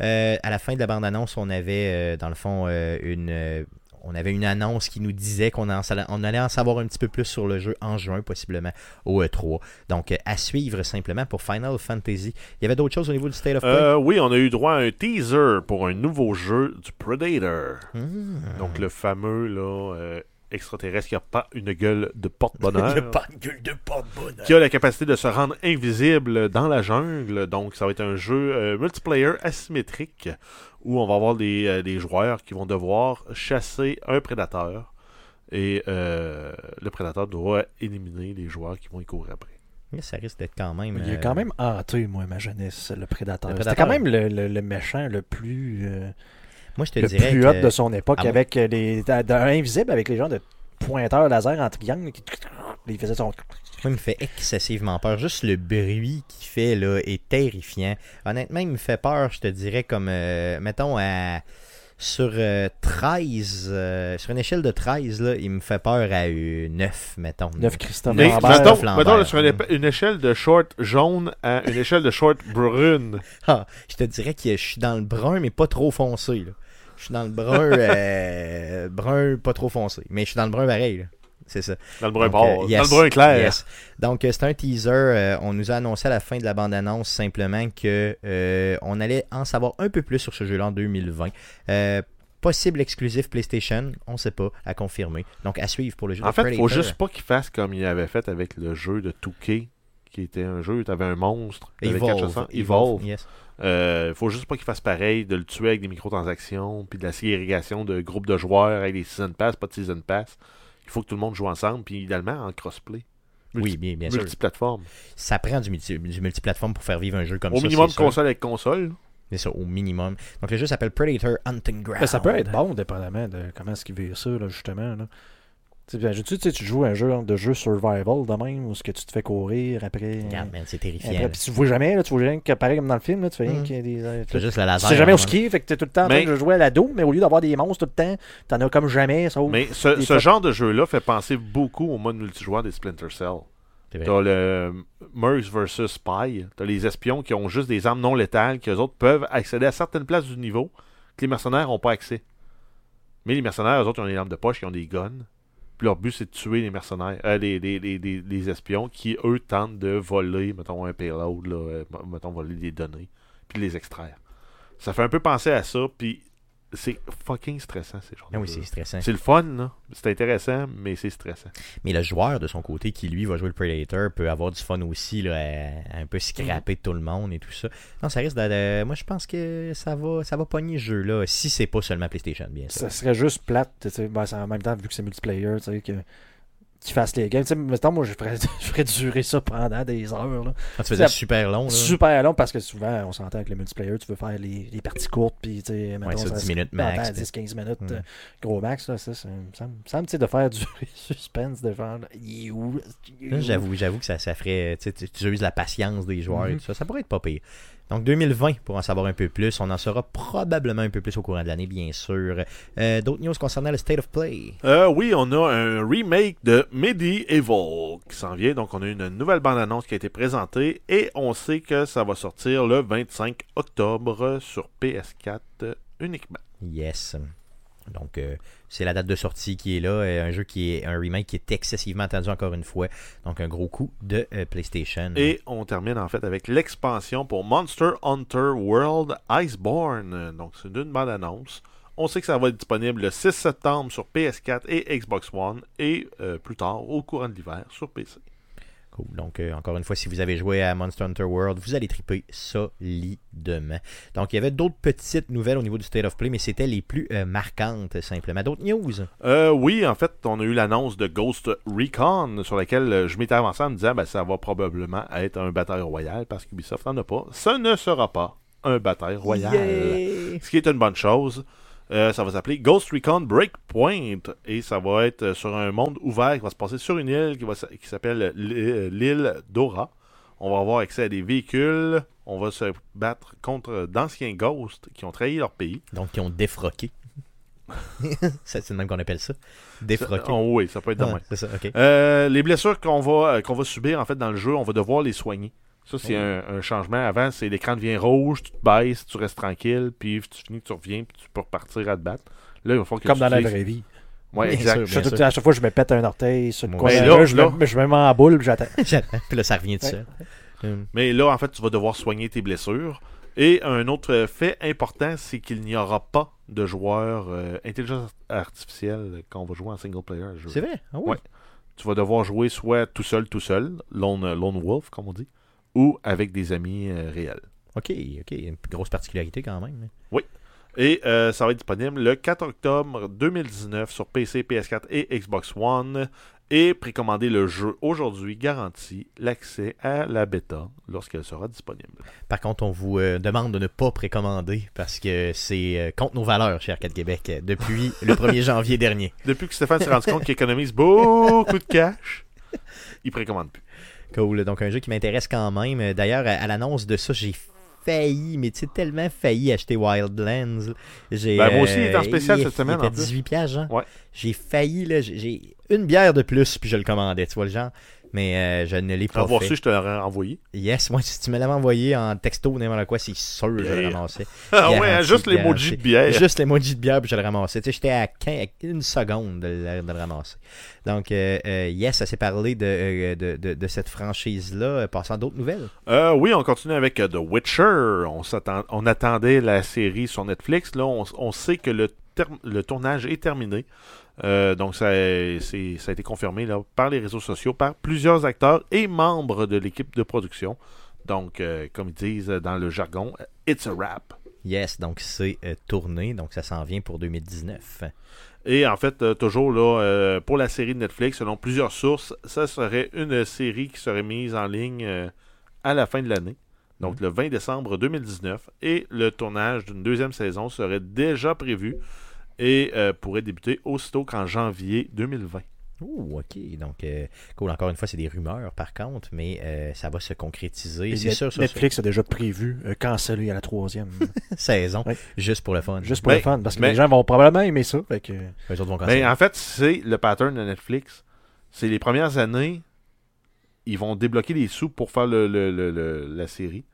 Euh, à la fin de la bande-annonce, on avait, euh, dans le fond, euh, une. On avait une annonce qui nous disait qu'on en- on allait en savoir un petit peu plus sur le jeu en juin, possiblement au E3. Donc, euh, à suivre simplement pour Final Fantasy. Il y avait d'autres choses au niveau du State of Play? Euh, oui, on a eu droit à un teaser pour un nouveau jeu du Predator. Hmm. Donc le fameux là, euh, extraterrestre qui a pas une gueule de porte-bonheur. Il y a pas de gueule de porte-bonheur. qui a la capacité de se rendre invisible dans la jungle. Donc, ça va être un jeu euh, multiplayer asymétrique où on va avoir des, euh, des joueurs qui vont devoir chasser un prédateur. Et euh, le prédateur doit éliminer les joueurs qui vont y courir après. Mais Ça risque d'être quand même. Il euh, quand même hanté, moi, ma jeunesse, le prédateur. Le C'était Prédateur. quand même le, le- le méchant le plus, euh, Moi, je te le dirais. plus que- hot de son époque, mon- avec euh, les de- invisible, avec les gens de pointeurs laser en triangle. Qui, il faisait son. Moi, il me fait excessivement peur. Juste le bruit qu'il fait là est terrifiant. Honnêtement, il me fait peur, je te dirais, comme, euh, mettons, à, sur euh, 13, euh, sur une échelle de 13, là, il me fait peur à euh, 9, mettons. 9 Christophe Mais Lambert. mettons, Lambert. mettons, sur une échelle de short jaune à une échelle de short brune. Ah, je te dirais que je suis dans le brun, mais pas trop foncé. Là. Je suis dans le brun, euh, brun pas trop foncé. Mais je suis dans le brun pareil. C'est ça. Dans le brun Donc, euh, yes, Dans le brun clair. yes. Donc, euh, c'est un teaser. euh, on nous a annoncé à la fin de la bande-annonce simplement que on allait en savoir un peu plus sur ce jeu-là en 2020. Euh, possible exclusif PlayStation, on sait pas, à confirmer. Donc, à suivre pour le jeu En de fait, il faut juste pas qu'il fasse comme il avait fait avec le jeu de Touquet, qui était un jeu où tu avais un monstre. t'avais quelque chose Evolve. Evolve. Yes. Euh, faut juste pas qu'il fasse pareil, de le tuer avec des microtransactions, puis de la ségrégation de groupes de joueurs avec des season pass, pas de season pass. Il faut que tout le monde joue ensemble, puis idéalement en crossplay. Oui, bien, bien sûr. Multiplateforme. Ça prend du, multi, du multiplateforme pour faire vivre un jeu comme Au ça. minimum c'est sûr. console avec console. C'est ça, au minimum. Donc le jeu s'appelle Predator Hunting Ground. Ben, ça peut être bon, dépendamment de comment est-ce qu'il veut ça, là, justement. Là. Tu sais, tu sais, tu joues un jeu de jeu survival de même, où ce que tu te fais courir après. Regarde, man, c'est terrifiant. après puis tu vois jamais, là, tu vois rien que pareil comme dans le film, là, tu fais rien Mhm. qu'il y a des. euh, C'est juste le Tu laser. sais jamais où skier, fait que t'es tout le temps en Mais- train de jouer à la dos, mais au lieu d'avoir des monstres tout le temps, t'en as comme jamais, sauf. Mais ce, ce genre de jeu-là fait penser beaucoup au mode multijoueur des Splinter Cell. T'as le Mercs vs Spy. T'as les espions qui ont juste des armes non létales, que les autres peuvent accéder à certaines places du niveau que les mercenaires n'ont pas accès. Mais les mercenaires, eux autres, ils ont des armes de poche, ils ont des guns. Leur but, c'est de tuer les mercenaires, euh, les- les espions qui, eux, tentent de voler, mettons, un payload, là, euh, mettons, voler des données, puis les extraire. Ça fait un peu penser à ça, puis c'est fucking stressant, ces gens Ah oui, c'est stressant. C'est le fun. C'est intéressant, mais c'est stressant. Mais le joueur, de son côté, qui lui va jouer le Predator, peut avoir du fun aussi, là, à, à un peu scraper tout le monde et tout ça. Non, ça risque de. Moi, je pense que ça va, ça va pogner ce jeu-là, si c'est pas seulement PlayStation, bien sûr. Ça serait juste plate, tu sais, ben, c'est en même temps, vu que c'est multiplayer, tu sais, que. Qu'ils fassent les games. Tu sais, mettons, moi, je ferais, je ferais durer ça pendant des heures. Là. Ah, tu faisais ça- super long, là. Super long parce que souvent, on s'entend avec le multiplayer, tu veux faire les, les parties courtes, puis tu sais, mettons, ça, 10 minutes max, 10-15 minutes, Mm. euh, gros max, là, ça, ça me semble, me semble, de faire du suspense, de faire? J'avoue, j'avoue que ça, ça ferait. Tu, sais, tu uses la patience des joueurs et Mhm. tout ça. Ça pourrait être pas pire. Donc 2020, pour en savoir un peu plus. On en saura probablement un peu plus au courant de l'année, bien sûr. Euh, D'autres news concernant le State of Play? Euh, oui, on a un remake de Medieval qui s'en vient. Donc, on a une nouvelle bande-annonce qui a été présentée et on sait que ça va sortir le 25 octobre sur PS4 uniquement. Yes. Donc, euh, c'est la date de sortie qui est là. euh, un jeu qui est un remake qui est excessivement attendu encore une fois. Donc, un gros coup de euh, PlayStation. Et on termine en fait avec l'expansion pour Monster Hunter World Iceborne. Donc, c'est une bande-annonce. On sait que ça va être disponible le 6 septembre sur PS4 et Xbox One et plus tard, au courant de l'hiver, sur PC. Cool. Donc, euh, encore une fois, si vous avez joué à Monster Hunter World, vous allez triper solidement. Donc, il y avait d'autres petites nouvelles au niveau du State of Play, mais c'était les plus euh, marquantes, simplement. D'autres news? Euh, oui, en fait, on a eu l'annonce de Ghost Recon sur laquelle euh, je m'étais avancé en me disant ben, ça va probablement être un bataille royale parce qu'Ubisoft n'en a pas. Ça ne sera pas un bataille royale. Ce qui est une bonne chose. Euh, ça va s'appeler Ghost Recon Breakpoint et ça va être euh, sur un monde ouvert qui va se passer sur une île qui, va s- qui s'appelle l'île l'île Dora. On va avoir accès à des véhicules. On va se battre contre d'anciens ghosts qui ont trahi leur pays. Donc, qui ont défroqué. C'est le même qu'on appelle ça. Défroqué. Ça- oh oui, ça peut être Ah, ça. Euh, les blessures qu'on va, euh, qu'on va subir en fait dans le jeu, on va devoir les soigner. Ça, c'est un, un changement. Avant, c'est l'écran devient rouge, tu te baisses, tu restes tranquille, puis tu finis, tu reviens, puis tu peux repartir à te battre. Là, il va falloir que Comme tu dans la vraie vie. Ouais, Bien exact. sûr, Je à chaque fois, je me pète un orteil sur le coin Mais là, je, là- me, je me mets en boule, puis j'attends. Puis là, ça revient tout Ouais. seul. Hum. Mais là, en fait, tu vas devoir soigner tes blessures. Et un autre fait important, c'est qu'il n'y aura pas de joueurs euh, intelligence artificielle quand on va jouer en single player. C'est vrai? Ah oui. Ouais. Tu vas devoir jouer soit tout seul, tout seul, lone, lone wolf, comme on dit, ou avec des amis euh, réels. OK, OK. Une grosse particularité quand même. Et euh, ça va être disponible le 4 octobre 2019 sur PC, PS4 et Xbox One. Et précommander le jeu aujourd'hui garantit l'accès à la bêta lorsqu'elle sera disponible. Par contre, on vous euh, demande de ne pas précommander parce que c'est euh, contre nos valeurs chez Arcade Québec depuis le 1er janvier dernier. Depuis que Stéphane s'est rendu compte qu'il économise beaucoup de cash, il précommande plus. Cool. Donc, un jeu qui m'intéresse quand même. D'ailleurs, à, à l'annonce de ça, j'ai failli, mais tu sais, tellement failli acheter Wildlands. J'ai, Ben, moi aussi, il est en euh, spécial cette semaine, Il était en plus. 18 piastres, genre. Ouais. J'ai failli, là. J'ai une bière de plus, puis je le commandais, tu vois le genre. Mais euh, je ne l'ai pas Avoir fait. su, je te l'aurais envoyé. Yes, moi, si tu me l'avais envoyé en texto ou n'importe quoi, c'est sûr que je le Bière. ramassais. Ah ouais, Garanti, juste les garanti. de bière. Juste l'emoji de bière, puis je le ramassais. Tu sais, j'étais à 15 à une seconde de, le- de le ramasser. Donc, euh, euh, yes, ça s'est parlé de, de, de, de cette franchise-là. Passant à d'autres nouvelles. Euh, oui, on continue avec The Witcher. On, on attendait la série sur Netflix. Là, on, on sait que le, le tournage est terminé. Euh, donc, ça, c'est- ça a été confirmé là, par les réseaux sociaux, par plusieurs acteurs et membres de l'équipe de production. Donc, euh, comme ils disent dans le jargon, it's a wrap. Yes, donc c'est euh, tourné, donc ça s'en vient pour 2019. Et en fait, euh, toujours là, euh, pour la série de Netflix, selon plusieurs sources, ça serait une série qui serait mise en ligne à la fin de l'année, donc le 20 décembre 2019. Et le tournage d'une deuxième saison serait déjà prévu et euh, pourrait débuter aussitôt qu'en janvier 2020. Ouh, ok. Donc, euh, cool. Encore une fois, c'est des rumeurs, par contre, mais euh, ça va se concrétiser. Et C'est sûr, Netflix a déjà prévu euh, canceller à la troisième. saison, Ouais. juste pour le fun. Juste pour Mais- le fun, parce que mais- les gens vont probablement aimer ça. Fait que... Eux autres vont Mais en fait, c'est le pattern de Netflix. C'est les premières années, ils vont débloquer les sous pour faire le- le- le- le- la série,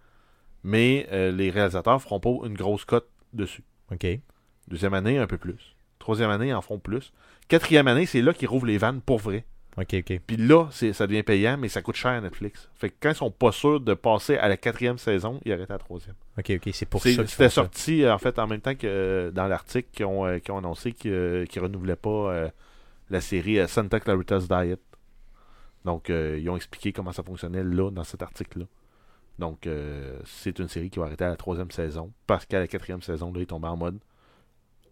mais euh, les réalisateurs feront pas une grosse cote dessus. Ok. Deuxième année, un peu plus. Troisième année, ils en font plus. Quatrième année, c'est là qu'ils rouvrent les vannes pour vrai. Ok, ok. Puis là, c'est, ça devient payant, mais ça coûte cher à Netflix. Fait que quand ils sont pas sûrs de passer à la quatrième saison, ils arrêtent à la troisième. Ok, ok. C'est pour ça c'était ça. sorti, euh, en fait, en même temps que euh, dans l'article qu'ils ont, euh, ont annoncé qu'ils euh, qu'ils renouvelaient pas euh, la série Santa Clarita's Diet. Donc, ils ont expliqué comment ça fonctionnait là, dans cet article-là. Donc, euh, c'est une série qui va arrêter à la troisième saison, parce qu'à la quatrième saison, là, ils tombent en mode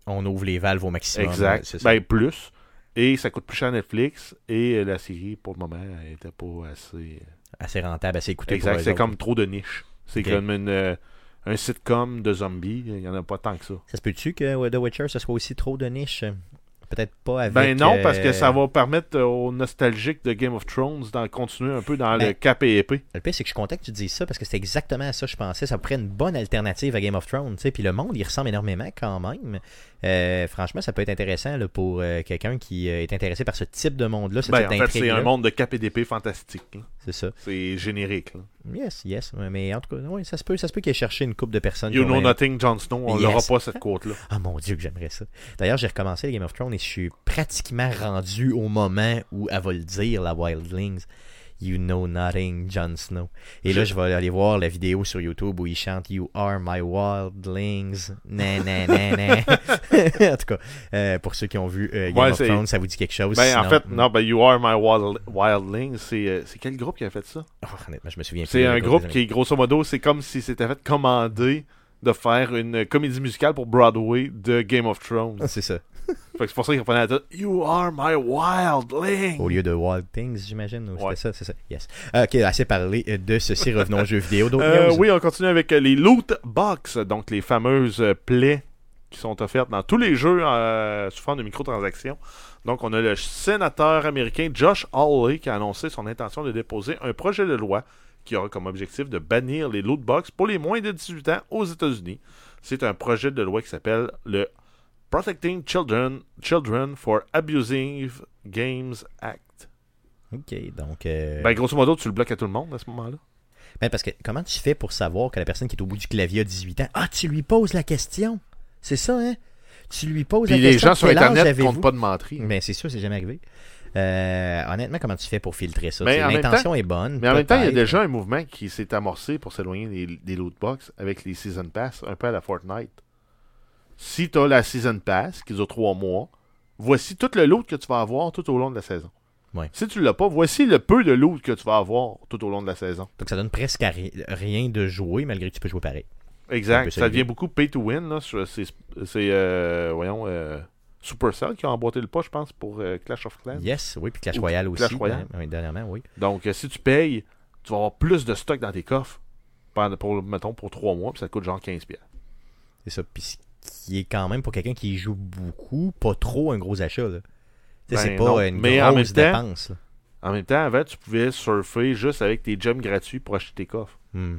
On ouvre les valves au maximum. Exact. Ben, plus. Et ça coûte plus cher à Netflix. Et euh, la série, pour le moment, elle était pas assez. Assez rentable, assez écouté. pour Exact. C'est comme trop de niche. C'est comme une, euh, un sitcom de zombies. Il y en a pas tant que ça. Ça se peut-tu que euh, The Witcher, ce soit aussi trop de niche? Peut-être pas avec. Ben non, parce que euh, ça va permettre euh, aux nostalgiques de Game of Thrones d'en continuer un peu dans Ben, le cap et épée. Le pire, c'est que je suis content que tu dises ça parce que c'est exactement à ça que je pensais. Ça pourrait être une bonne alternative à Game of Thrones. tu sais. Puis le monde, il ressemble énormément quand même. Euh, franchement, ça peut être intéressant là, pour euh, quelqu'un qui euh, est intéressé par ce type de monde-là, Ben, type en fait, c'est un monde de cap et d'épée fantastique. C'est ça. C'est générique. là. Yes, yes. Mais en tout cas, ouais, ça se peut, ça se peut qu'il ait cherché une coupe de personnes. You know nothing, Jon Snow. On Yes. n'aura pas cette côte-là. Ah mon dieu que j'aimerais ça. D'ailleurs, j'ai recommencé les Game of Thrones et je suis pratiquement rendu au moment où elle va le dire, la Wildlings. You know nothing, Jon Snow. Et là, je vais aller voir la vidéo sur YouTube où il chante You are my wildlings. Nan, nan, nan, nan. en tout cas, euh, pour ceux qui ont vu euh, Game Ouais, of Thrones, ça vous dit quelque chose. Ben, en fait, non, ben, You Are My Wild, Wildling, c'est euh, c'est quel groupe qui a fait ça? Oh, honnêtement, je me souviens plus. C'est un groupe, qui, grosso modo, c'est comme si c'était fait commander de faire une comédie musicale pour Broadway de Game of Thrones. Ah, C'est ça. fait que c'est pour ça qu'ils reprenaient la tête You are my wildling. Au lieu de Wild Things, j'imagine. ou Ouais. C'était ça, c'est ça. Yes. Ok, assez parlé euh, de ceci. Revenons aux jeux vidéo. D'autres Euh, news? oui, on continue avec euh, les loot box, donc les fameuses euh, plaies qui sont offertes dans tous les jeux euh, sous forme de microtransactions. Donc, on a le sénateur américain Josh Hawley qui a annoncé son intention de déposer un projet de loi qui aura comme objectif de bannir les loot box pour les moins de 18 ans aux États-Unis. C'est un projet de loi qui s'appelle le Protecting Children, Children for Abusive Games Act. Ok, donc. euh, Ben, grosso modo, tu le bloques à tout le monde à ce moment-là. Ben, parce que comment tu fais pour savoir que la personne qui est au bout du clavier a 18 ans? Ah, tu lui poses la question. C'est ça, hein? Tu lui poses Puis la les question gens sur Internet avez-vous? comptent pas de menterie. Ben, c'est sûr, c'est jamais arrivé. Euh, honnêtement, comment tu fais pour filtrer ça? Mais Tu sais, en même L'intention est bonne. Mais en même temps, il y a déjà un mouvement qui s'est amorcé pour s'éloigner des, des loot box avec les Season Pass, un peu à la Fortnite. Si tu as la Season Pass, qui dure trois mois, voici tout le loot que tu vas avoir tout au long de la saison. Ouais. Si tu l'as pas, voici le peu de loot que tu vas avoir tout au long de la saison. Donc ça donne presque à ri- rien de jouer, malgré que tu peux jouer pareil. Exact. ça devient beaucoup pay to win. C'est, euh, voyons, euh, Supercell qui a emboîté le pas, je pense, pour euh, Clash of Clans. Yes, oui, puis Clash Ou Royale aussi. Clash Royale. ouais, dernièrement, oui. Donc, si tu payes, tu vas avoir plus de stock dans tes coffres. Pour, mettons, pour trois mois, puis ça te coûte genre 15$. piastres. C'est ça. Puis qui est quand même, pour quelqu'un qui y joue beaucoup, pas trop un gros achat. Là. Sais, Ben c'est pas non. une Mais en grosse même temps- dépense. là. En même temps, avant, tu pouvais surfer juste avec tes gems gratuits pour acheter tes coffres. Hmm.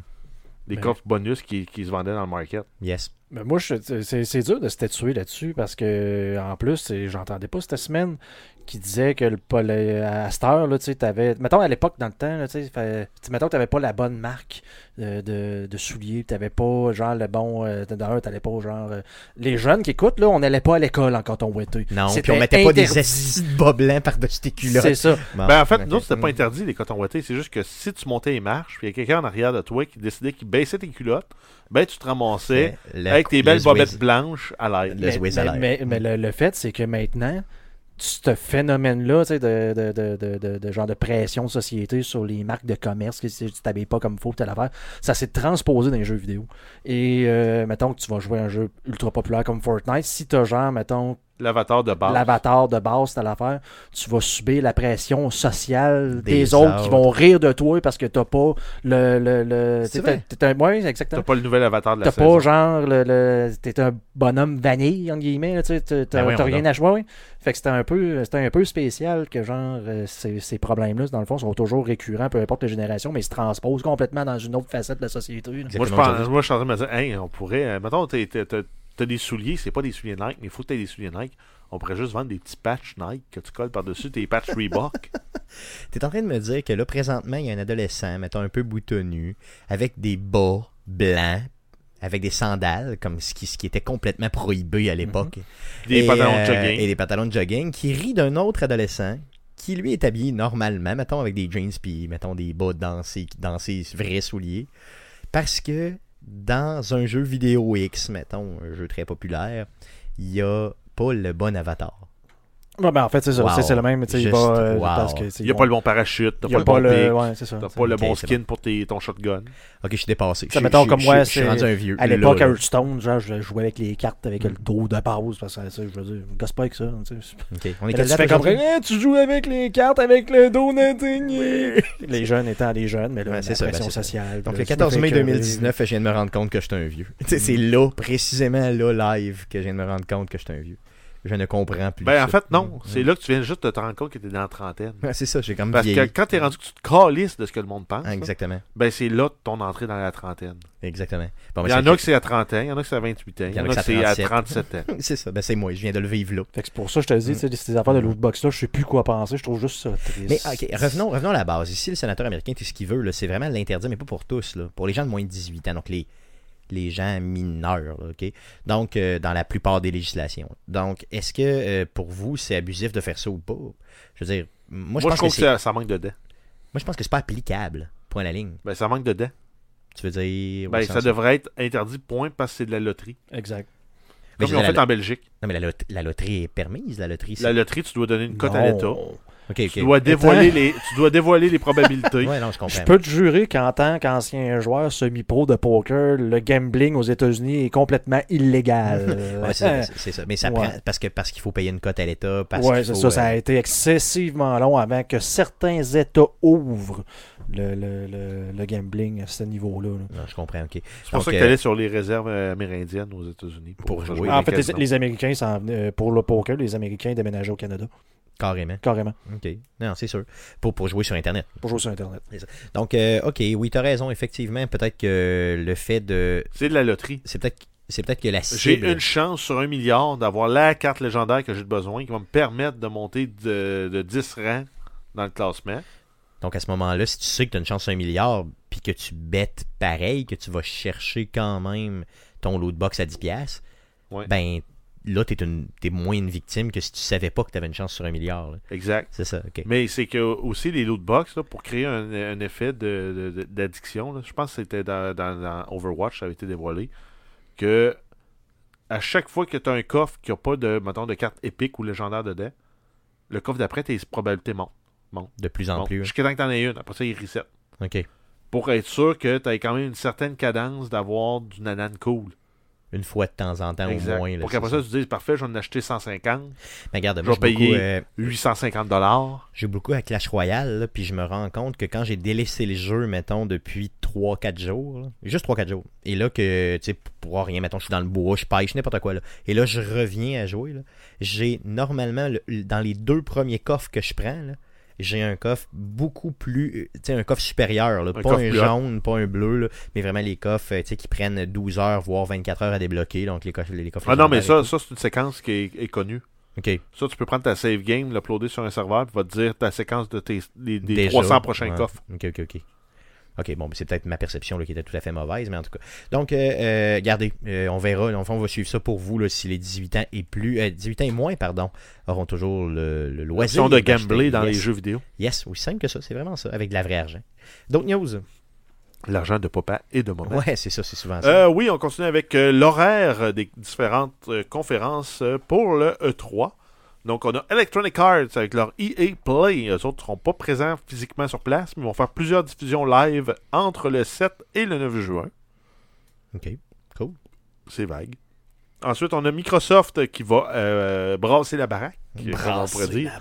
Des Ben- coffres bonus qui, qui se vendaient dans le market. Yes. Mais moi, je- c'est c'est dur de se statuer là-dessus parce que, en plus, c'est- j'entendais pas cette semaine qui disait que le, le- à cette heure, là, tu sais, t'avais. Mettons à l'époque, dans le temps, là, tu fait- tu mettons que t'avais pas la bonne marque euh, de, de souliers, t'avais pas, genre, le bon. Euh, D'ailleurs, t'allais pas, genre. euh, les jeunes qui écoutent, là, on n'allait pas à l'école en coton ouetté. Non, puis C'était on mettait pas des interdit. estis de bas blancs par-dessus tes culottes. C'est ça. Bon, ben, en fait, ok. nous, c'était pas Hmm. interdit, les cotons ouatés. C'est juste que si tu montais les marches, puis il y a quelqu'un en arrière de toi qui décidait qu'il baissait tes culottes, ben, tu te ramassais Le- avec tes le belles bobettes blanches à mais, mais- l'air. mais- mais le, le fait, c'est que maintenant, ce phénomène-là, tu de, de, de, de, de- genre de pression de société sur les marques de commerce, que si tu t'habilles pas comme il faut, telle affaire, ça s'est transposé dans les jeux vidéo. Et euh, mettons que tu vas jouer à un jeu ultra populaire comme Fortnite, si t'as genre, mettons, L'avatar de base. l'avatar de base, telle affaire, tu vas subir la pression sociale des, Des autres qui vont rire de toi parce que t'as pas le... le, le C'est t'es- vrai. t'es un- ouais, exactement. T'as pas le nouvel avatar de la T'as saison. pas genre le, le- t'es un bonhomme vanille entre guillemets, là, tu sais, t'as- t'as Ben t'as rien à jouer. Fait que c'était un peu c'était un peu spécial que genre euh, ces, ces problèmes-là, dans le fond, sont toujours récurrents, peu importe les générations, mais ils se transposent complètement dans une autre facette de la société. là. Moi, je, pense, moi, je suis en train de me dire, hey, on pourrait. euh, mettons, t'es- t'es- t'as t'as des souliers, c'est pas des souliers Nike, mais il faut que tu des souliers Nike. On pourrait juste vendre des petits patchs Nike que tu colles par-dessus tes patchs Reebok. T'es en train de me dire que là, présentement, il y a un adolescent, mettons un peu boutonu, avec des bas blancs, avec des sandales, comme ce qui, ce qui était complètement prohibé à l'époque. Des Et, pantalons euh, de jogging. Et des pantalons de jogging, qui rit d'un autre adolescent qui lui est habillé normalement, mettons avec des jeans puis mettons des bas dansés, dans ses vrais souliers. Parce que dans un jeu vidéo X, mettons, un jeu très populaire, il y a pas le bon avatar. Ouais, ben, en fait, c'est ça. Wow. C'est le même. il va, euh, wow. parce que, tu sais, Il n'y a pas le bon parachute, t'as a pas le bon pic, Ouais, c'est ça. t'as pas le bon skin pour tes, ton shotgun. Ok, je suis dépassé. Ça, Je- mettons, comme moi, je suis c'est- rendu un vieux. À l'époque, à. Hearthstone, genre, je jouais avec les cartes avec le dos de base, parce que ça, je veux dire, gosse pas avec ça. On est là, tu fais comme? Eh, tu joues avec les cartes avec le dos d'indigné. Les jeunes étant les jeunes, mais là, Ouais, la c'est ça, pression ben, sociale. Donc le là, tu me 14 fais mai écœurer. 2019, je viens de me rendre compte que j'étais un vieux. Sais, C'est là, précisément là, live, que je viens de me rendre compte que j'étais un vieux. Je ne comprends plus. Ben, ça. en fait, non. Mm. C'est là que tu viens juste de te rendre compte que t'es dans la trentaine. Ouais, c'est ça, j'ai comme Parce que quand t'es rendu que tu te calisses de ce que le monde pense, Ah, exactement. ben c'est là ton entrée dans la trentaine. Exactement. Bon, Il ben, y en a que c'est à 30 ans, il y en a que c'est à 28 ans, il y en a que c'est à 37 ans. C'est ça, ben c'est moi, je viens de le vivre là. Fait que c'est pour ça que je te dis, tu sais, ces affaires de lootbox là, je sais plus quoi penser, je trouve juste ça triste. Mais ok, revenons, revenons à la base. Ici, le sénateur américain, tout ce qu'il veut, là, c'est vraiment l'interdire, mais pas pour tous. Là. Pour les gens de moins de 18 ans, donc les, les gens mineurs, là, ok? Donc, euh, dans la plupart des législations. Donc, est-ce que euh, pour vous, c'est abusif de faire ça ou pas? Je veux dire, moi, je Moi, pense je que ça, ça manque de dents. moi, je pense que c'est pas applicable. Point à la ligne. Ben, ça manque de dents. Tu veux dire. Ben, ça devrait être interdit, point, parce que c'est de la loterie. Exact. Mais Comme je ils ont fait en Belgique. Non, mais la, lot- la loterie est permise, la loterie. c'est- La loterie, tu dois donner une cote à l'État. Tu dois dévoiler les, tu dois dévoiler les probabilités. Ouais, non, je comprends. Je peux te jurer qu'en tant qu'ancien joueur semi-pro de poker, le gambling aux États-Unis est complètement illégal. Ouais, c'est c'est- ça. Mais ça Ouais. prend parce que parce qu'il faut payer une cote à l'État. Qu'il c'est ça. Ça a euh, été excessivement long avant que certains États ouvrent le, le, le, le gambling à ce niveau-là. là. Je comprends, ok. C'est pour Donc, ça que euh, tu allais sur les réserves euh, amérindiennes aux États-Unis. Pour jouer. dans en fait, les, Américains, euh, pour le poker, les Américains déménageaient au Canada. Carrément. Carrément. Ok. Non, c'est sûr. Pour, pour jouer sur Internet. Pour jouer sur Internet. Donc, euh, ok, oui, tu as raison, effectivement. Peut-être que le fait de. C'est de la loterie. C'est peut-être c'est peut-être que la J'ai cible. une chance sur un milliard d'avoir la carte légendaire que j'ai besoin qui va me permettre de monter de, de 10 rangs dans le classement. Donc, à ce moment-là, si tu sais que tu as une chance sur un milliard, puis que tu bêtes pareil, que tu vas chercher quand même ton loot box à 10$, Ouais. ben, là, t'es une t'es moins une victime que si tu savais pas que tu avais une chance sur un milliard. là. Exact. C'est ça, ok. Mais c'est que aussi les loot box, là, pour créer un, un effet de- de- d'addiction, je pense que c'était dans, dans- dans Overwatch, ça avait été dévoilé, que à chaque fois que tu as un coffre qui n'a pas de, mettons, de carte épique ou légendaire dedans, le coffre d'après, tes probabilités montent. De plus en Montent. plus. Jusqu'à temps que tu en aies une. Après ça, il reset. Ok. Pour être sûr que tu aies quand même une certaine cadence d'avoir du nanan cool. Une fois de temps en temps Exact. au moins. là, pour qu'après ça, tu dises, parfait, je vais en acheter 150, Mais regarde, je vais j'ai beaucoup, payer- euh, 850 dollars. Joue beaucoup à Clash Royale, là, puis je me rends compte que quand j'ai délaissé le jeu, mettons, depuis 3-4 jours, là, juste 3-4 jours, et là que, tu sais, pour rien, mettons, je suis dans le bois, je pêche, n'importe quoi, là, et là, je reviens à jouer, j'ai normalement, le- dans les deux premiers coffres que je prends, là, j'ai un coffre beaucoup plus, euh, tu sais, un coffre supérieur, là, pas coffre un jaune, pas un bleu, là, mais vraiment les coffres, euh, tu sais, qui prennent 12 heures, voire 24 heures à débloquer, donc les coffres, les coffres Ah non, mais ça, ça c'est une séquence qui est, est connue. Ok. Ça, tu peux prendre ta save game, l'uploader sur un serveur, puis va te dire ta séquence de tes les- des Déjà. 300 prochains Ouais. coffres. Ok, ok, ok. Ok, bon, c'est peut-être ma perception là, qui était tout à fait mauvaise, mais en tout cas. Donc, euh, euh, regardez, euh, on verra. Enfin, on va suivre ça pour vous là, si les 18 ans et plus, euh, 18 ans et moins, pardon, auront toujours le, le loisir. De gambler dans les jeux vidéo. Yes, aussi simple que ça, c'est vraiment ça, avec de la vraie argent. Donc, news? L'argent de papa et de maman. Ouais, c'est ça, c'est souvent ça. Euh, oui, on continue avec euh, l'horaire des différentes euh, conférences pour le E3. Donc, on a Electronic Arts avec leur EA Play. Eux autres ne seront pas présents physiquement sur place, mais ils vont faire plusieurs diffusions live entre le 7 et le 9 juin. Ok, cool. C'est vague. Ensuite, on a Microsoft qui va euh, brasser la baraque, on pourrait dire.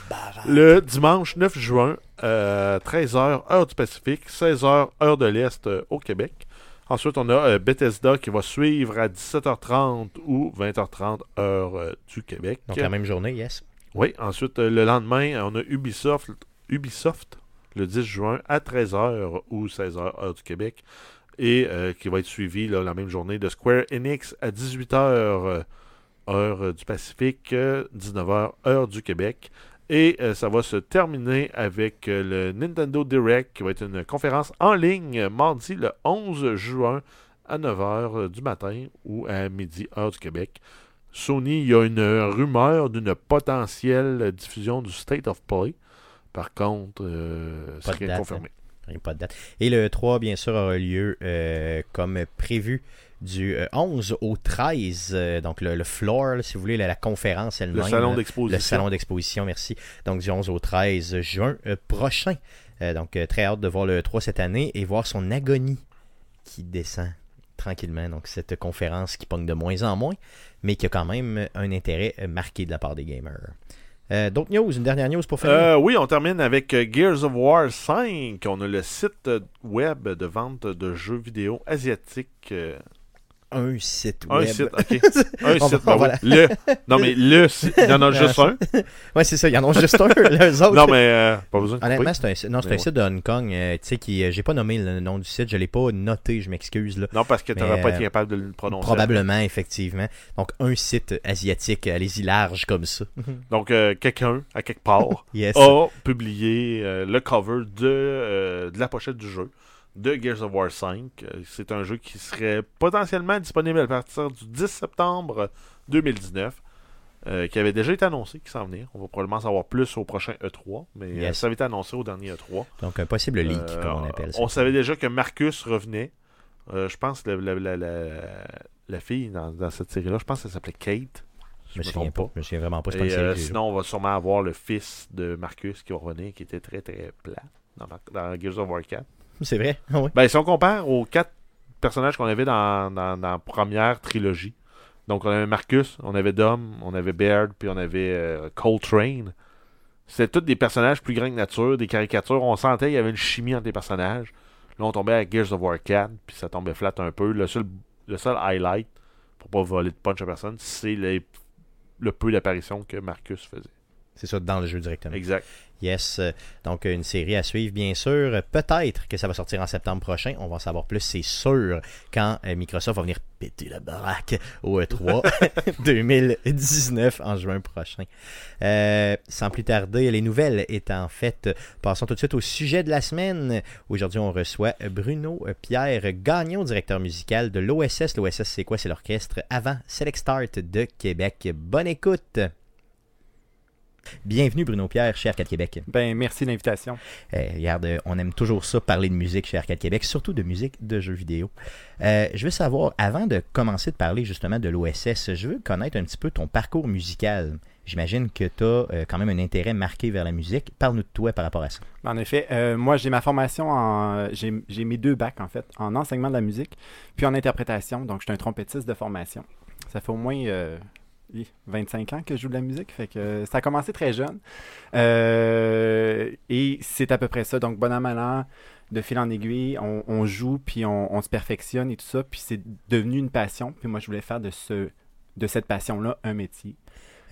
Le dimanche 9 juin, euh, 13h, heure du Pacifique, 16h, heure de l'Est euh, au Québec. Ensuite, on a euh, Bethesda qui va suivre à 17h30 ou 20h30, heure euh, du Québec. Donc, la même journée, yes. Oui, ensuite, euh, le lendemain, on a Ubisoft, Ubisoft le 10 juin à 13h ou 16h, heure du Québec. Et euh, qui va être suivi la même journée de Square Enix à 18h, euh, heure euh, du Pacifique, euh, 19h, heure du Québec. Et euh, ça va se terminer avec euh, le Nintendo Direct, qui va être une conférence en ligne euh, mardi le 11 juin à 9h du matin ou à midi, heure du Québec. Sony, il y a une rumeur d'une potentielle diffusion du State of Play. Par contre, euh, Pas c'est de rien date, confirmé. A pas de date. Et le 3, bien sûr, aura lieu euh, comme prévu du euh, 11 au 13. euh, donc, le, le floor, si vous voulez, la, la conférence elle-même. Le salon d'exposition. Le salon d'exposition, merci. Donc, du 11 au 13 juin euh, prochain. Euh, donc, euh, très hâte de voir le 3 cette année et voir son agonie qui descend tranquillement. Donc, cette conférence qui pogne de moins en moins, mais qui a quand même un intérêt euh, marqué de la part des gamers. Euh, D'autres news, une dernière news pour finir? Euh, oui, on termine avec euh, Gears of War 5. On a le site euh, web de vente de jeux vidéo asiatiques. Euh, un site un site, ok. Un On site, va- ben voilà. oui. Le. Non, mais le site. Il y en a juste un. Ouais, c'est ça, il y en a juste un, les autres. Non, mais euh, pas besoin de Honnêtement, c'est un, site- non, c'est Mais un ouais. site de Hong Kong, euh, tu sais, qui, euh, j'ai pas nommé le nom du site, je l'ai pas noté, je m'excuse, là. Non, parce que tu n'aurais pas euh, été capable de le prononcer. Probablement, effectivement. Donc, un site asiatique, allez-y large comme ça. Donc, euh, quelqu'un, à quelque part, Yes. a publié euh, le cover de, euh, de la pochette du jeu de Gears of War 5. Euh, C'est un jeu qui serait potentiellement disponible à partir du 10 septembre 2019, euh, qui avait déjà été annoncé, qui s'en venait. On va probablement en savoir plus au prochain E3, mais euh, Yes. ça avait été annoncé au dernier E3. Donc, un possible leak, Euh, comme on appelle ça. On savait déjà que Marcus revenait. Euh, je pense que la, la, la, la- fille dans, dans cette série-là, je pense qu'elle s'appelait Kate. Je me me souviens pas. Je me souviens vraiment pas. Et sinon, on va sûrement avoir le fils de Marcus qui va revenir, qui était très très plat dans, dans Gears of War 4. C'est vrai? Ben, si on compare aux quatre personnages qu'on avait dans, la première trilogie, donc on avait Marcus, on avait Dom, on avait Baird, puis on avait euh, Coltrane. C'était tous des personnages plus grands que nature, des caricatures. On sentait qu'il y avait une chimie entre les personnages. Là, on tombait à Gears of War 4, puis ça tombait flat un peu. Le seul, le seul highlight, pour pas voler de punch à personne, c'est le peu d'apparitions que Marcus faisait. C'est ça, dans le jeu directement. Exact. Yes. euh, Donc, une série à suivre, bien sûr. Peut-être que ça va sortir en septembre prochain. On va en savoir plus, c'est sûr, quand euh, Microsoft va venir péter la baraque au E E3 2019 en juin prochain. Euh, sans plus tarder, les nouvelles étant faites, passons tout de suite au sujet de la semaine. Aujourd'hui, on reçoit Bruno Pierre Gagnon, directeur musical de l'OSS. L'OSS, c'est quoi? C'est l'orchestre avant Select Start de Québec. Bonne écoute! Bienvenue Bruno Pierre chez Arcade Québec. Ben, merci de l'invitation. Euh, regarde, euh, on aime toujours ça, parler de musique chez Arcade Québec, surtout de musique de jeux vidéo. Euh, je veux savoir, avant de commencer de parler justement de l'OSS, je veux connaître un petit peu ton parcours musical. J'imagine que tu as quand même un intérêt marqué vers la musique. Parle-nous de toi par rapport à ça. En effet, euh, moi, j'ai ma formation en. J'ai mes deux bacs, en fait, en enseignement de la musique, puis en interprétation. Donc, je suis un trompettiste de formation. Ça fait au moins euh, 25 ans que je joue de la musique. Fait que euh, ça a commencé très jeune. Euh, et c'est à peu près ça. Donc, bon an, mal an, de fil en aiguille, on, on joue, puis on, on se perfectionne et tout ça. Puis c'est devenu une passion. Puis moi, je voulais faire de, ce, de cette passion-là un métier.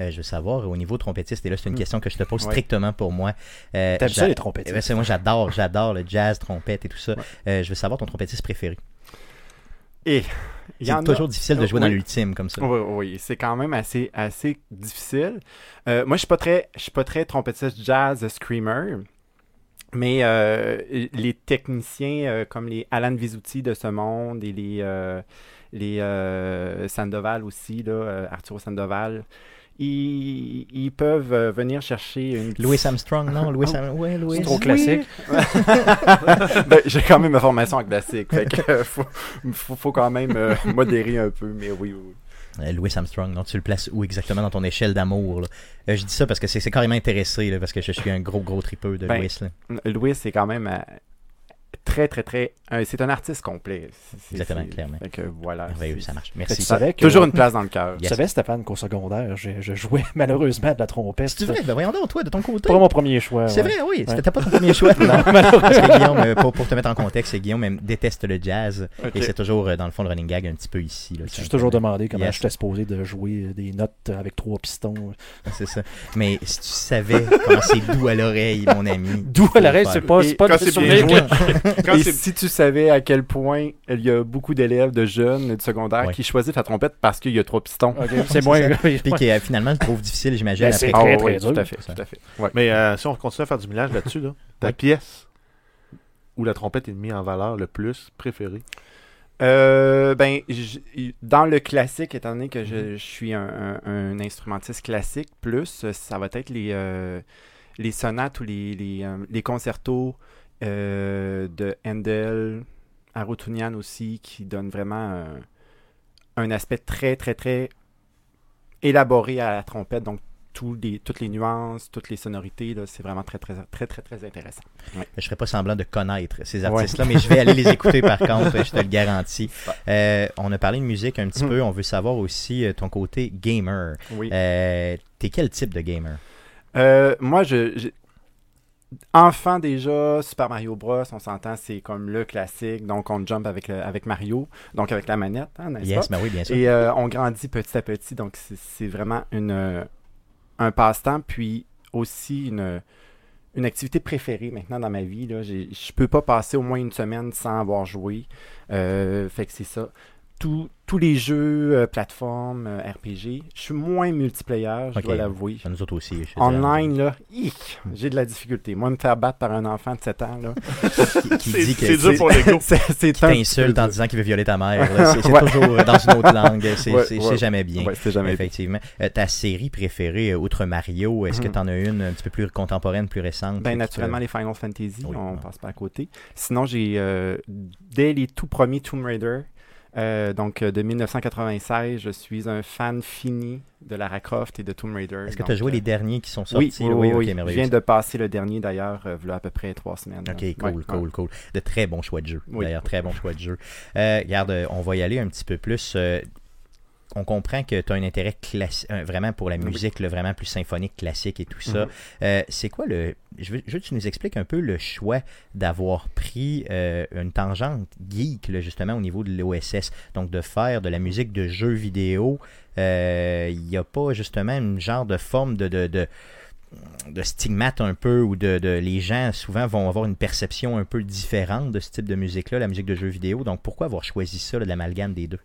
Euh, je veux savoir, au niveau trompettiste, et là, c'est une Hmm. question que je te pose Ouais. strictement pour moi. Euh, T'aimes ça, les trompettistes? ben, moi, j'adore, j'adore le jazz, trompette et tout ça. Ouais. Euh, je veux savoir ton trompettiste préféré. Et C'est a- toujours difficile de jouer dans l'ultime comme ça. Oui, oui, c'est quand même assez, assez difficile. Euh, moi, je suis pas très, je suis pas très trompettiste jazz screamer, mais euh, les techniciens euh, comme les Alan Visuti de ce monde et les, les Sandoval aussi, là, Arturo Sandoval, ils, ils peuvent euh, venir chercher une Louis Armstrong, non? Louis Oh. Am- ouais, Louis. C'est trop classique. Ben, j'ai quand même ma formation en classique, fait que euh, faut, faut, faut quand même euh, modérer un peu, mais oui, oui. oui. Louis Armstrong, non, tu le places où exactement dans ton échelle d'amour? Euh, je dis ça parce que c'est c'est carrément intéressé, là, parce que je suis un gros, gros tripeux de Ben, Louis. là. Louis, c'est quand même euh, très, très, très. euh, c'est un artiste complet. Exactement, clairement. Fait que voilà. Ça marche. Tu Merci. savais que, Toujours une place dans le cœur. tu savais, Stéphane, qu'au secondaire, je, je jouais malheureusement de la trompette. C'est vrai? Ben voyons donc, toi, de ton côté. Pas mon premier choix. C'est ouais. vrai, oui. Ouais. C'était pas ton premier choix. non, Parce que Guillaume, euh, pour, pour te mettre en contexte, Guillaume euh, déteste le jazz. Et c'est toujours, dans le fond, le running gag un petit peu ici. Là, Je suis toujours demandé comment Yes. j'étais supposé de jouer des notes avec trois pistons. C'est ça. Mais si tu savais comment c'est doux à l'oreille, mon ami. D'où à l'oreille, c'est pas, pas quand de Quand Et si tu savais à quel point il y a beaucoup d'élèves de jeunes et de secondaire Ouais. qui choisissent la trompette parce qu'il y a trois pistons. Ok, c'est moins. Puis qui euh, finalement le trouve difficile, j'imagine. Ben, après c'est très, Ah très oui, dur. tout à fait, tout à fait. Ouais. Mais euh, si on continue à faire du millage là-dessus, là, ta pièce où la trompette est mise en valeur le plus préférée? Euh, ben, dans le classique, étant donné que je, je suis un, un- un instrumentiste classique, plus, ça va être les, euh, les sonates ou les, les, euh, les concertos euh, de Handel, Arutunian aussi, qui donnent vraiment euh, un aspect très, très, très élaboré à la trompette. Donc, les, toutes les nuances, toutes les sonorités, c'est vraiment très, très, très, très, très intéressant. Je ferai pas semblant de connaître ces artistes-là, mais je vais aller les écouter par contre, je te le garantis. Euh, on a parlé de musique un petit Hmm. peu, on veut savoir aussi euh, ton côté gamer. Oui. Euh, T'es quel type de gamer? Euh, moi, je, je- Enfant déjà, Super Mario Bros, on s'entend, c'est comme le classique. Donc, on jump avec, le- avec Mario, donc avec la manette, hein, n'est-ce Yes, pas? ben oui, bien sûr. Et euh, on grandit petit à petit, donc c'est- vraiment une, euh, un passe-temps, puis aussi une, une activité préférée maintenant dans ma vie. là. Je peux pas passer au moins une semaine sans avoir joué. Euh, fait que c'est ça. Tous- tous les jeux, euh, plateformes, euh, RPG, je suis moins multiplayer, je dois l'avouer. Ça nous autres aussi. Online, là, hic, j'ai de la difficulté. Moi, me faire battre par un enfant de 7 ans, là, qui, dit que c'est dur pour l'ego. c'est c'est t'insulte en disant qu'il veut violer ta mère. là. C'est c'est Ouais. toujours euh, dans une autre langue. C'est Ouais, c'est- ouais. c'est jamais bien. Ouais, c'est jamais bien. Effectivement. Euh, ta série préférée, euh, outre Mario, est-ce que Mhm. tu en as une un petit peu plus contemporaine, plus récente Ben, te- naturellement, les Final Fantasy, Oui, on ouais. passe pas à côté. Sinon, j'ai, euh, dès les tout premiers Tomb Raider, euh, donc euh, de 1996, je suis un fan fini de Lara Croft et de Tomb Raider. Est-ce que tu as joué euh, les derniers qui sont Oui, sortis? oui, oui, ok, oui. Je viens de passer le dernier d'ailleurs, euh, voilà à peu près trois semaines. Ok, cool, Ouais, cool, ouais. cool. De très bons choix de jeu. Oui. D'ailleurs, très bons choix de jeu. Regarde, on va y aller un petit peu plus. On comprend que tu as un intérêt euh, vraiment pour la musique, le vraiment plus symphonique, classique et tout ça. Mhm. Euh, c'est quoi le. Je veux, je veux que tu nous expliques un peu le choix d'avoir pris euh, une tangente geek, là, justement, au niveau de l'OSS. Donc, de faire de la musique de jeux vidéo. Euh, Il n'y a pas, justement, une genre de forme de. de, de de stigmate un peu ou de, de- les gens souvent vont avoir une perception un peu différente de ce type de musique-là, la musique de jeux vidéo. Donc pourquoi avoir choisi ça, là, de l'amalgame des deux?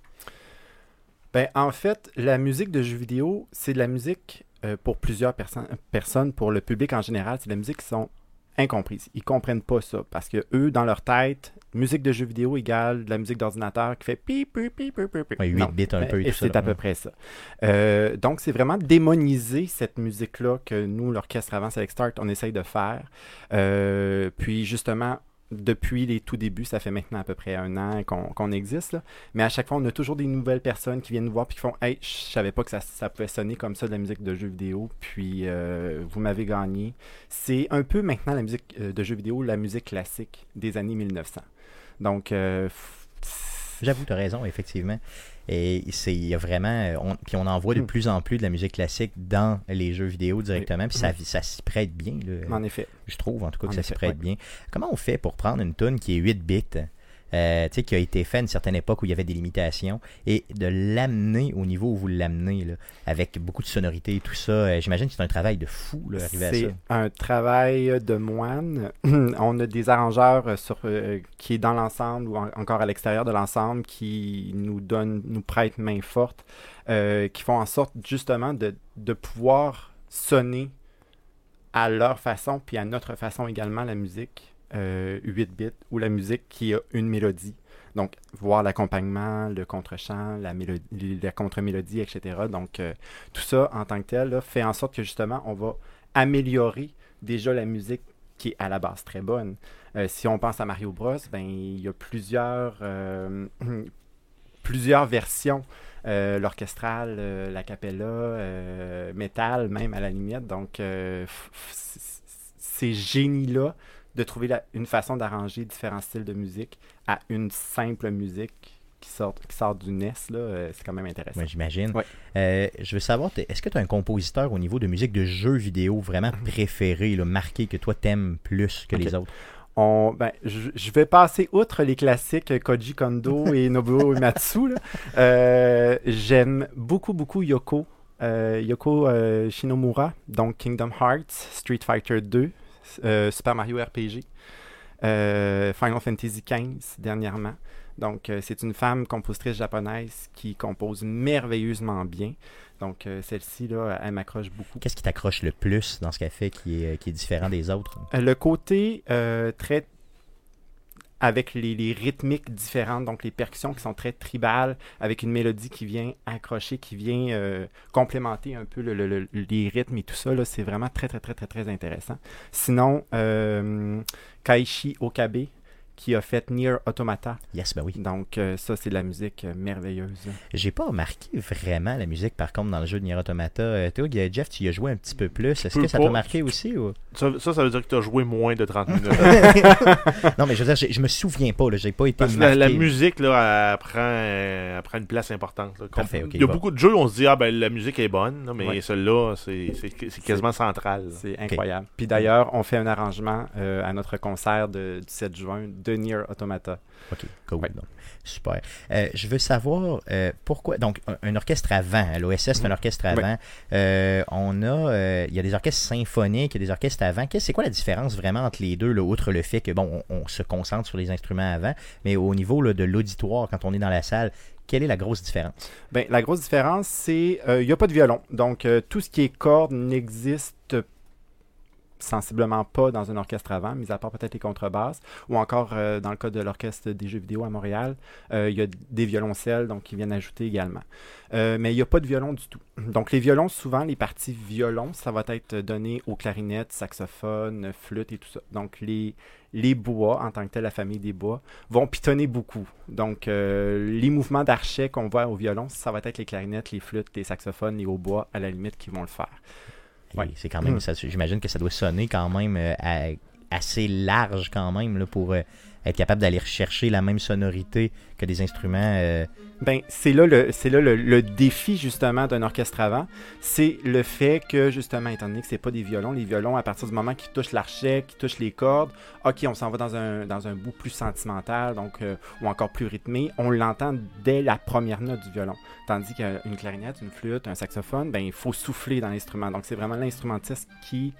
Ben, en fait, la musique de jeux vidéo, c'est de la musique euh, pour plusieurs perso- personnes, pour le public en général, c'est de la musique qui sont incomprises. Ils comprennent pas ça parce que eux, dans leur tête, musique de jeux vidéo égale de la musique d'ordinateur qui fait pi pi pi pi pi pi. Ouais, 8 Non. bits un peu et c'est à peu près ça. Euh, donc, c'est vraiment démoniser cette musique-là que nous, l'orchestre Avance avec Start, on essaye de faire. Euh, puis, justement, depuis les tout débuts, ça fait maintenant à peu près un an qu'on existe. là. Mais à chaque fois, on a toujours des nouvelles personnes qui viennent nous voir puis qui font Hey, je savais pas que ça, ça pouvait sonner comme ça de la musique de jeux vidéo. Puis, euh, vous m'avez gagné. C'est un peu maintenant la musique euh, de jeux vidéo, la musique classique des années 1900. Donc, euh, J'avoue, tu as raison, effectivement. Et c'est il y a vraiment. On, puis on en voit de Hmm. plus en plus de la musique classique dans les jeux vidéo directement. Puis ça, ça s'y prête bien. là. en effet. Je trouve en tout cas que ça s'y prête bien. Comment on fait pour prendre une tune qui est 8 bits, euh, qui a été fait à une certaine époque où il y avait des limitations, et de l'amener au niveau où vous l'amenez, avec beaucoup de sonorité et tout ça? euh, J'imagine que c'est un travail de fou, là, arriver à ça. C'est un travail de moine. On a des arrangeurs euh, sur, euh, qui est dans l'ensemble ou en- encore à l'extérieur de l'ensemble qui nous donnent, nous prêtent main forte, euh, qui font en sorte justement de, de pouvoir sonner à leur façon, puis à notre façon également la musique euh, 8 bits ou la musique qui a une mélodie. Donc, voir l'accompagnement, le contre-chant, la, mélodie, la contre-mélodie, etc. Donc, euh, tout ça en tant que tel fait en sorte que justement, on va améliorer déjà la musique qui est à la base très bonne. Euh, si on pense à Mario Bros, ben il y a plusieurs, euh, versions. Euh, L'orchestral, euh, la cappella, euh, métal même à la limite. Donc, euh, ces génies-là de trouver la- une façon d'arranger différents styles de musique à une simple musique qui sort, qui sort du NES, là, euh, c'est quand même intéressant. J'imagine. Ouais. Euh, je veux savoir, est-ce que tu as un compositeur au niveau de musique de jeux vidéo vraiment préféré, là, marqué, que toi t'aimes plus que les autres? On, ben, je, je vais passer outre les classiques euh, Koji Kondo et Nobuo Uematsu. Euh, J'aime beaucoup, beaucoup Yoko. Euh, Yoko Shinomura, donc Kingdom Hearts, Street Fighter 2, euh, Super Mario RPG, euh, Final Fantasy XV dernièrement. Donc, euh, c'est une femme compositrice japonaise qui compose merveilleusement bien. Donc, celle-ci, là, elle m'accroche beaucoup. Qu'est-ce qui t'accroche le plus dans ce qu'elle fait qui est, qui est différent des autres? Le côté très avec les, rythmiques différentes, donc les percussions qui sont très tribales, avec une mélodie qui vient accrocher, qui vient euh, complémenter un peu le- le- le- les rythmes et tout ça, c'est vraiment très, très, très, très, très intéressant. Sinon, euh, Kaishi Okabe, qui a fait Nier Automata, Yes, ben oui. donc euh, ça, c'est de la musique euh, merveilleuse. J'ai pas remarqué vraiment la musique, par contre, dans le jeu de Nier Automata. Euh, toi, Jeff, tu y as joué un petit peu plus. Est-ce que ça t'a marqué aussi? Ou... Ça, ça, ça veut dire que tu as joué moins de 30 minutes. non, mais je veux dire, je me souviens pas. J'ai pas été Parce la, musique, là, elle prend, euh, elle prend une place importante. là. Parfait, Il y a bon. beaucoup de jeux où on se dit, ah ben la musique est bonne, là, mais Ouais. celle-là, c'est quasiment central. C'est incroyable. Puis d'ailleurs, on fait un arrangement euh, à notre concert de- du 7 juin de Nier Automata. Ok, cool. Ouais. donc, super. Euh, je veux savoir euh, pourquoi. Donc, un, un orchestre avant. L'OSS, c'est un orchestre avant. Euh, on a. euh, Il y a des orchestres symphoniques, il y a des orchestres avant. C'est quoi la différence vraiment entre les deux, là, outre le fait que, bon, on, on se concentre sur les instruments avant, mais au niveau là, de l'auditoire, quand on est dans la salle, quelle est la grosse différence? Ben, la grosse différence, c'est qu'il n'y a pas de violon. Donc, euh, tout ce qui est cordes n'existe sensiblement pas dans un orchestre avant, mis à part peut-être les contrebasses, ou encore euh, dans le cas de l'orchestre des jeux vidéo à Montréal, euh, il y a des violoncelles donc qui viennent ajouter également. Euh, mais il n'y a pas de violon du tout. Donc les violons, souvent les parties violon, ça va être donné aux clarinettes, saxophones, flûtes et tout ça. Donc les, bois, en tant que tel, la famille des bois, vont pitonner beaucoup. Donc les mouvements d'archet qu'on voit au violon, ça va être les clarinettes, les flûtes, les saxophones, les hautbois, à la limite, qui vont le faire. Ouais. C'est quand même. Ça- J'imagine que ça doit sonner quand même euh, à- assez large quand même là, pour euh, être capable d'aller rechercher la même sonorité que des instruments. euh, Ben, c'est là, le, c'est là le, le défi justement d'un orchestre avant, c'est le fait que justement, étant donné que c'est pas des violons, les violons, à partir du moment qu'ils touchent l'archet, qu'ils touchent les cordes, ok, on s'en va dans un, dans un bout plus sentimental, donc euh, ou encore plus rythmé, on l'entend dès la première note du violon. Tandis qu'une clarinette, une flûte, un saxophone, ben il faut souffler dans l'instrument. Donc c'est vraiment l'instrumentiste qui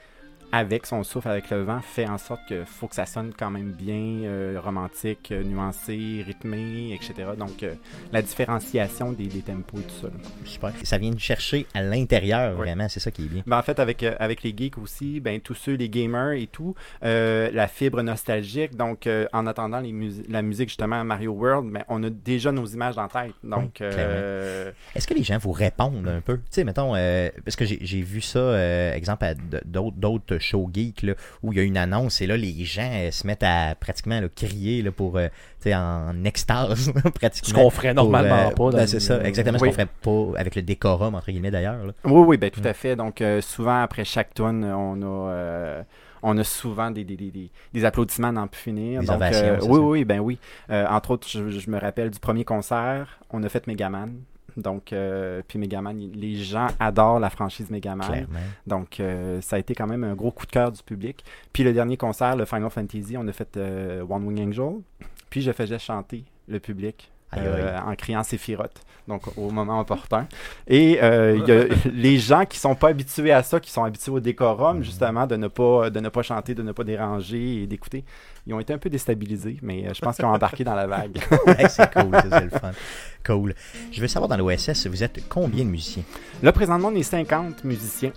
avec son souffle, avec le vent, fait en sorte que faut que ça sonne quand même bien, euh, romantique, euh, nuancé, rythmé, etc. Donc, euh, la différenciation des, des tempos et tout ça. là. super. Ça vient de chercher à l'intérieur, Ouais. vraiment, c'est ça qui est bien. Ben, en fait, avec, avec les geeks aussi, ben, tous ceux, les gamers et tout, euh, la fibre nostalgique. Donc, en attendant les musi- la musique, justement, à Mario World, ben, on a déjà nos images en tête. Donc, Oui, Est-ce que les gens vous répondent un peu? Tu sais, mettons, parce que j'ai vu ça, exemple, à d'autres shows geeks, là, où il y a une annonce et là, les gens euh, se mettent à pratiquement là, crier là, pour, euh, tu sais, en extase, pratiquement. Ce qu'on ferait pour, normalement euh, pas. dans ben, le- c'est ça, exactement ce Oui. qu'on ferait pas avec le décorum, entre guillemets, d'ailleurs. là. Oui, oui, ben, tout Mm. à fait. Donc, euh, souvent, après chaque tune, on a, euh, on a souvent des, des, des, des, des applaudissements à n'en plus finir. Des Donc, euh, oui, ça. oui, ben oui. Euh, entre autres, je, je me rappelle du premier concert, on a fait Megaman. Donc, euh, puis Megaman, les gens adorent la franchise Megaman. Clairement. Donc, euh, ça a été quand même un gros coup de cœur du public. Puis le dernier concert, le Final Fantasy, on a fait euh, One Wing Angel. Puis je faisais chanter le public euh, en criant Sephiroth, donc au moment opportun. Et euh, il y a les gens qui sont pas habitués à ça, qui sont habitués au décorum, justement, de ne pas, de ne pas chanter, de ne pas déranger et d'écouter, ils ont été un peu déstabilisés, mais euh, je pense qu'ils ont embarqué dans la vague. Hey, c'est cool, c'est le fun. Cool. Je veux savoir, dans l'OSS, vous êtes combien de musiciens? Là, présentement, on est 50 musiciens.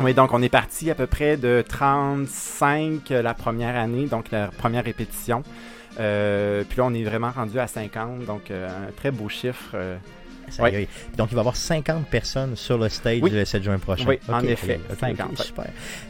Oui, donc on est parti à peu près de 35 euh, la première année, donc la première répétition. Euh, puis là, on est vraiment rendu à 50, donc euh, un très beau chiffre. euh. Ouais. Donc, il va y avoir 50 personnes sur le stage Oui. le 7 juin prochain. Oui, en effet, ok, ok, 50, ouais. super.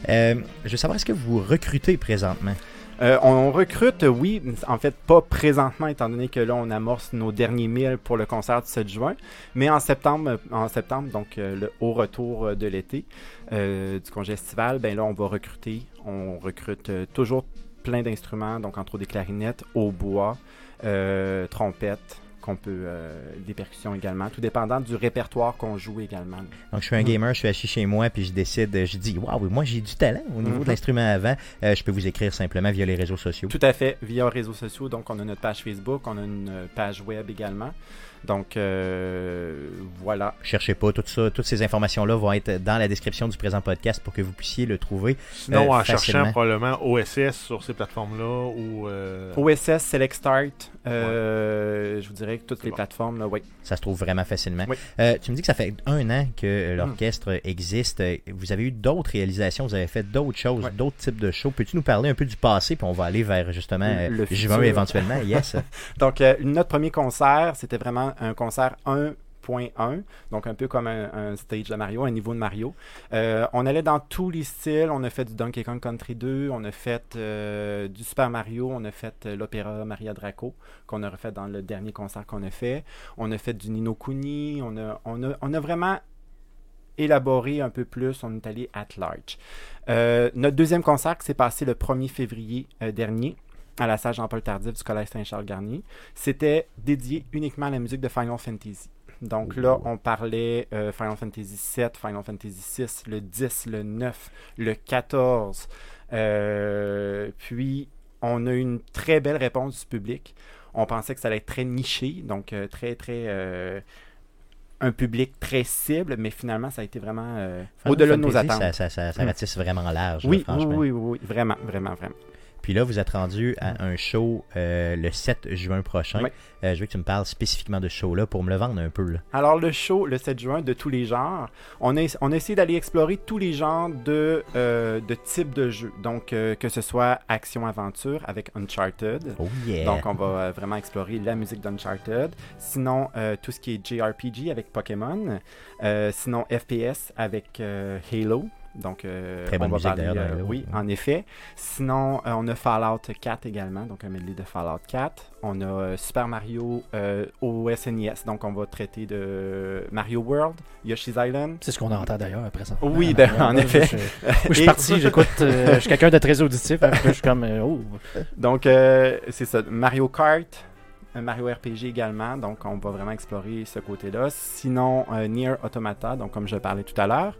Euh, je veux savoir, est-ce que vous recrutez présentement? Euh, on recrute, oui, en fait, pas présentement, étant donné que là, on amorce nos derniers milles pour le concert du 7 juin, mais en septembre, en septembre donc euh, le, au retour de l'été, du congé estival, ben là, on va recruter. On recrute toujours plein d'instruments, donc entre autres des clarinettes, hautbois, euh, trompettes, qu'on peut, euh, des percussions également, tout dépendant du répertoire qu'on joue également. Donc, je suis un gamer, je suis assis chez moi, puis je décide, je dis, waouh, moi j'ai du talent au niveau de l'instrument avant. Euh, je peux vous écrire simplement via les réseaux sociaux. Tout à fait, via les réseaux sociaux. Donc, on a notre page Facebook, on a une page web également. Donc, euh, voilà. Cherchez pas tout ça, toutes ces informations-là vont être dans la description du présent podcast pour que vous puissiez le trouver. Sinon, Euh, en facilement. cherchant probablement OSS sur ces plateformes-là ou. euh, OSS, Select Start, euh, je vous dirais que toutes les bon. plateformes, là, oui. Ça se trouve vraiment facilement. Oui. Euh, tu me dis que ça fait un an que l'orchestre existe. Euh, Vous avez eu d'autres réalisations, vous avez fait d'autres choses, Ouais. d'autres types de shows. Peux-tu nous parler un peu du passé, puis on va aller vers justement Le juin futur. éventuellement? Yes. Donc, euh, notre premier concert, c'était vraiment un concert 1.1, donc un peu comme un, stage de Mario, un niveau de Mario. Euh, on allait dans tous les styles. On a fait du Donkey Kong Country 2, on a fait euh, du Super Mario, on a fait euh, l'opéra Maria Draco, qu'on a refait dans le dernier concert qu'on a fait. On a fait du Nino Kuni, on a, vraiment élaboré un peu plus, on est allé at large. Notre deuxième concert s'est passé le 1er février dernier à la salle Jean-Paul Tardif du Collège Saint-Charles-Garnier, c'était dédié uniquement à la musique de Final Fantasy. Donc là, on parlait euh, Final Fantasy 7, Final Fantasy 6, le 10, le 9, le 14. Euh, puis, on a eu une très belle réponse du public. On pensait que ça allait être très niché, donc euh, très, très... un public très cible, mais finalement, ça a été vraiment euh, au-delà de nos attentes. Ça, ça, ça, ça Mm. ratisse vraiment large, oui, franchement. oui, oui, oui, vraiment, vraiment, vraiment. Puis là, vous êtes rendu à un show euh, le 7 juin prochain. Oui. Euh, je veux que tu me parles spécifiquement de ce show-là pour me le vendre un peu. Là. Alors, le show, le 7 juin, de tous les genres, on a, on a essayé d'aller explorer tous les genres de, euh, de types de jeux. Donc, que ce soit action-aventure avec Uncharted. Oh yeah! Donc, on va vraiment explorer la musique d'Uncharted. Sinon, tout ce qui est JRPG avec Pokémon. Sinon, FPS avec Halo. Donc, euh, Très bonne on va musique, parler, euh, oui, en effet. Sinon, euh, on a Fallout 4 également, donc un medley de Fallout 4. On a Super Mario au SNES, donc on va traiter de Mario World, Yoshi's Island. C'est ce qu'on entend d'ailleurs après ça. Oui, ben, en effet. Je, suis parti, j'écoute. je suis quelqu'un de très auditif. hein, je suis comme. oh. Donc, c'est ça. Mario Kart, Mario RPG également. Donc, on va vraiment explorer ce côté-là. Sinon, Nier Automata, donc comme je parlais tout à l'heure.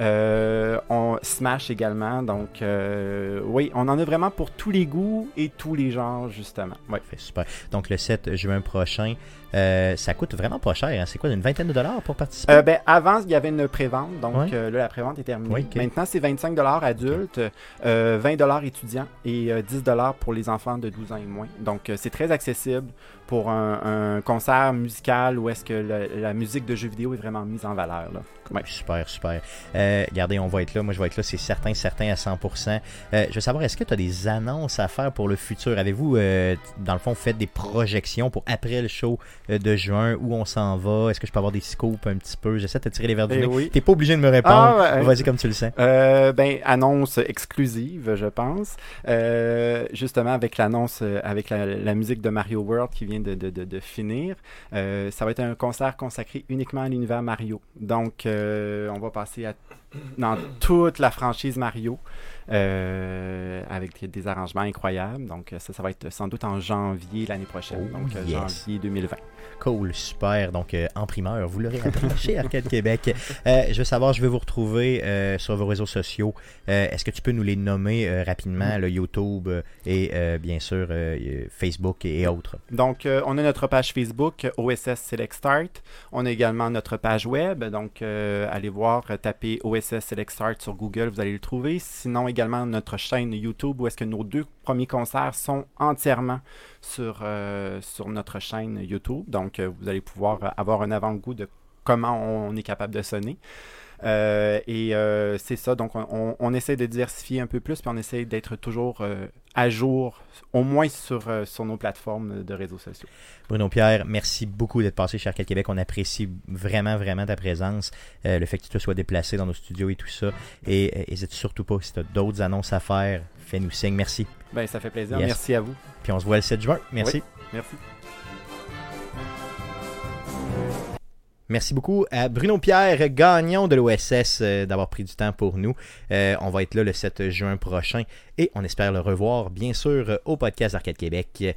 Euh, on Smash également. Donc, euh, oui, on en a vraiment pour tous les goûts et tous les genres, justement. Ouais. Super. Donc le 7 juin prochain, euh, ça coûte vraiment pas cher. hein. C'est quoi, une vingtaine de dollars pour participer? Euh, ben, avant, il y avait une prévente. Donc, Ouais. euh, là, la prévente est terminée. Maintenant, c'est 25 adultes, euh, 20 étudiants et euh, 10 pour les enfants de 12 ans et moins. Donc, c'est très accessible pour un, un concert musical où est-ce que la, la musique de jeux vidéo est vraiment mise en valeur. Là. Ouais. Super, super. Regardez, on va être là. Moi, je vais être là, c'est certain, certain à 100%. Euh, je veux savoir, est-ce que tu as des annonces à faire pour le futur? Avez-vous, dans le fond, fait des projections pour après le show de juin, où on s'en va? Est-ce que je peux avoir des scoops un petit peu? J'essaie de te tirer les verres du Eh nez. oui. T'es pas obligé de me répondre. Ah. Vas-y comme tu le sens. Euh, ben, annonce exclusive, je pense. Euh, justement, avec l'annonce, euh, avec la, la musique de Mario World qui vient de, de- de- de finir, euh, ça va être un concert consacré uniquement à l'univers Mario. Donc, euh, on va passer à, dans toute la franchise Mario. euh, avec des, des arrangements incroyables. Donc, ça, ça va être sans doute en janvier l'année prochaine. Oh, donc, euh, yes. janvier 2020. Cool, super. Donc, euh, en primeur, vous l'aurez appris chez Arcade Québec. Euh, je veux savoir, je vais vous retrouver euh, sur vos réseaux sociaux. Est-ce que tu peux nous les nommer rapidement, le YouTube et bien sûr Facebook et, et autres? Donc, on a notre page Facebook, OSS Select Start. On a également notre page web. Donc, allez voir, tapez OSS Select Start sur Google, vous allez le trouver. Sinon, également notre chaîne YouTube où est-ce que nos deux premiers concerts sont entièrement sur, euh, sur notre chaîne YouTube. Donc, euh, vous allez pouvoir avoir un avant-goût de comment on est capable de sonner. Euh, et c'est ça, donc on, on- essaie de diversifier un peu plus, puis on essaie d'être toujours à jour, au moins sur, sur nos plateformes de réseaux sociaux. Bruno Pierre, merci beaucoup d'être passé chez Arcade Québec. On apprécie vraiment, vraiment ta présence, le fait que tu te sois déplacé dans nos studios et tout ça. Et n'hésite surtout pas, si tu as d'autres annonces à faire, fais-nous signe. Merci. Ben, ça fait plaisir. Yes. Merci à vous. Puis on se voit le 7 juin. Merci. Merci. Merci beaucoup à Bruno Pierre, gagnant de l'OSS, euh, d'avoir pris du temps pour nous. Euh, on va être là le 7 juin prochain et on espère le revoir, bien sûr, euh, au podcast Arcade Québec.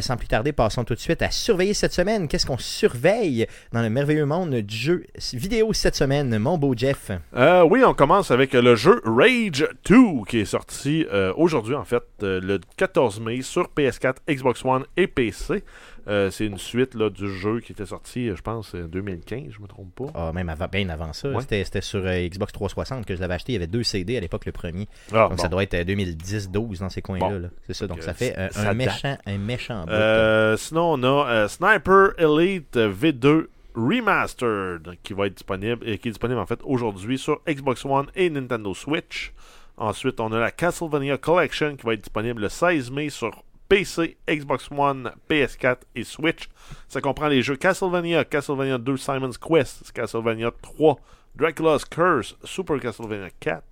Sans plus tarder, passons tout de suite à surveiller cette semaine. Qu'est-ce qu'on surveille dans le merveilleux monde du jeu vidéo cette semaine, mon beau Jeff? Oui, on commence avec le jeu Rage 2 qui est sorti aujourd'hui, en fait, le 14 mai sur PS4, Xbox One et PC. Euh, c'est une suite là, du jeu qui était sorti, euh, je pense, en 2015, je me trompe pas. Ah, même avant, bien avant ça. Ouais. C'était, sur euh, Xbox 360 que je l'avais acheté. Il y avait deux CD à l'époque, le premier. Ah, Donc bon. ça doit être 2010-12 dans ces coins-là. Bon. C'est ça. Donc Donc, ça fait euh, ça un, méchant, un méchant. Euh, sinon, on a euh, Sniper Elite V2 Remastered qui va être disponible et qui est disponible en fait aujourd'hui sur Xbox One et Nintendo Switch. Ensuite, on a la Castlevania Collection qui va être disponible le 16 mai sur PC, Xbox One, PS4 et Switch. Ça comprend les jeux Castlevania, Castlevania 2 Simon's Quest, Castlevania 3, Dracula's Curse, Super Castlevania 4,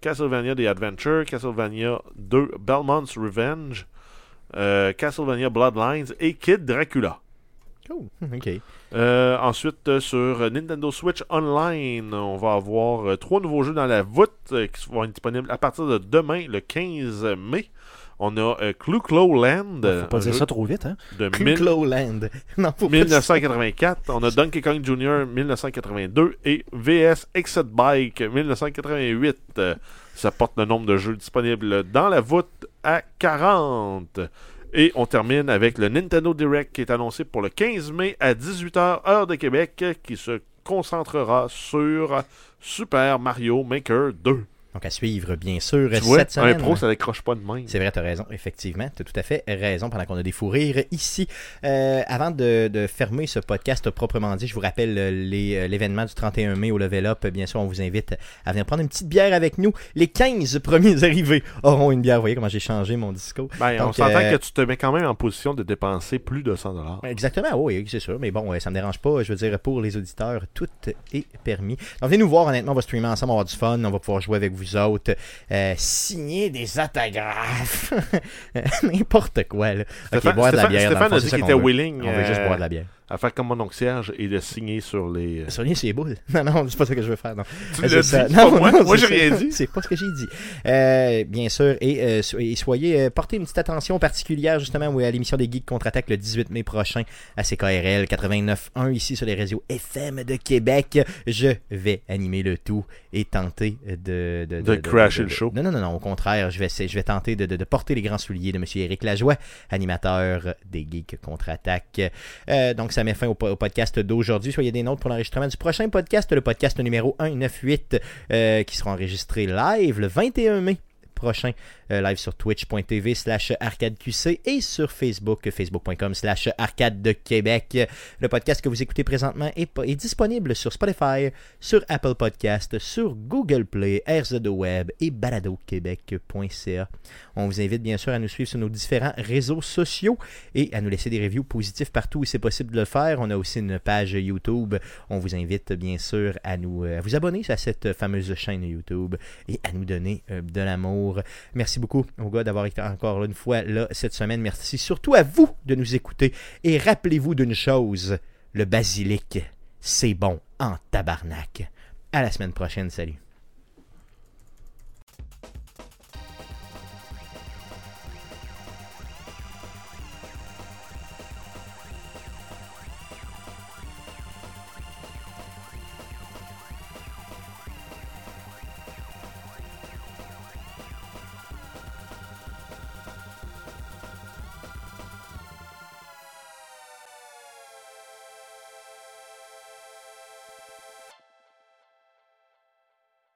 Castlevania The Adventure, Castlevania 2 Belmont's Revenge, euh, Castlevania Bloodlines et Kid Dracula. Cool. OK. Euh, ensuite, euh, sur Nintendo Switch Online, on va avoir trois nouveaux jeux dans la voûte qui vont être disponibles à partir de demain, le 15 mai. On a euh, Clu Clo Land, Faut pas un dire jeu ça trop vite, hein? de Land. non, faut pas dire ça. 1984. On a Donkey Kong Jr. 1982 et VS Exit Bike 1988. Euh, Ça porte le nombre de jeux disponibles dans la voûte à 40. Et on termine avec le Nintendo Direct qui est annoncé pour le 15 mai à 18h heure de Québec qui se concentrera sur Super Mario Maker 2. Donc à suivre, bien sûr, Tu vois, cette semaine. un pro, ça décroche pas de main. C'est vrai, tu as raison, effectivement. Tu as tout à fait raison pendant qu'on a des fous rires ici. Euh, avant de, de fermer ce podcast proprement dit, je vous rappelle euh, euh, l'événement du 31 mai au Level Up. Bien sûr, on vous invite à venir prendre une petite bière avec nous. Les 15 premiers arrivés auront une bière. Vous voyez comment j'ai changé mon discours. Ben, on s'entend euh, que tu te mets quand même en position de dépenser plus de 100 dollars. Exactement, oui, c'est sûr. Mais bon, ça me dérange pas. Je veux dire, pour les auditeurs, tout est permis. Donc, venez nous voir, honnêtement, on va streamer ensemble, on va avoir du fun, on va pouvoir jouer avec vous autres, euh, signer des autographes, n'importe quoi, là. Ok, Stéphane, boire de la Stéphane- bière. dans le Stéphane fond, a c'est dit ça qu'il qu'on était veut. willing On veut juste euh, boire de la bière. À faire comme mon oncle Serge et de signer sur les. euh, Soigner ses boules. Non, non, c'est pas ça que je veux faire, non. Tu Euh, l'as c'est dit, ça. pas moi. Moi, c'est j'ai rien dit. C'est pas ce que j'ai dit. Euh, bien sûr, et, euh, so- et soyez, euh, portez une petite attention particulière justement oui, à l'émission des Geeks contre-attaque le 18 mai prochain à CKRL 89.1 ici sur les réseaux FM de Québec. Je vais animer le tout et tenter de... De, De crasher le show. Non, non, non, non, au contraire, je vais, je vais tenter de, de- de porter les grands souliers de M. Éric Lajoie, animateur des Geeks contre-attaque. Euh, donc, ça met fin au, po- au podcast d'aujourd'hui. Soyez des nôtres pour l'enregistrement du prochain podcast, le podcast numéro 198, euh, qui sera enregistré live le 21 mai prochain, live sur twitch.tv slash arcadeqc et sur Facebook, facebook.com slash arcade de Québec. Le podcast que vous écoutez présentement est, disponible sur Spotify, sur Apple Podcast, sur Google Play, RZO Web et baladoquebec.ca. On vous invite bien sûr à nous suivre sur nos différents réseaux sociaux et à nous laisser des reviews positifs partout où c'est possible de le faire. On a aussi une page YouTube. On vous invite bien sûr à nous euh, à vous abonner à cette fameuse chaîne YouTube et à nous donner euh, de l'amour. Beaucoup aux gars d'avoir été encore une fois là cette semaine. Merci surtout à vous de nous écouter et rappelez-vous d'une chose, le basilic, c'est bon en tabarnak. À la semaine prochaine, salut.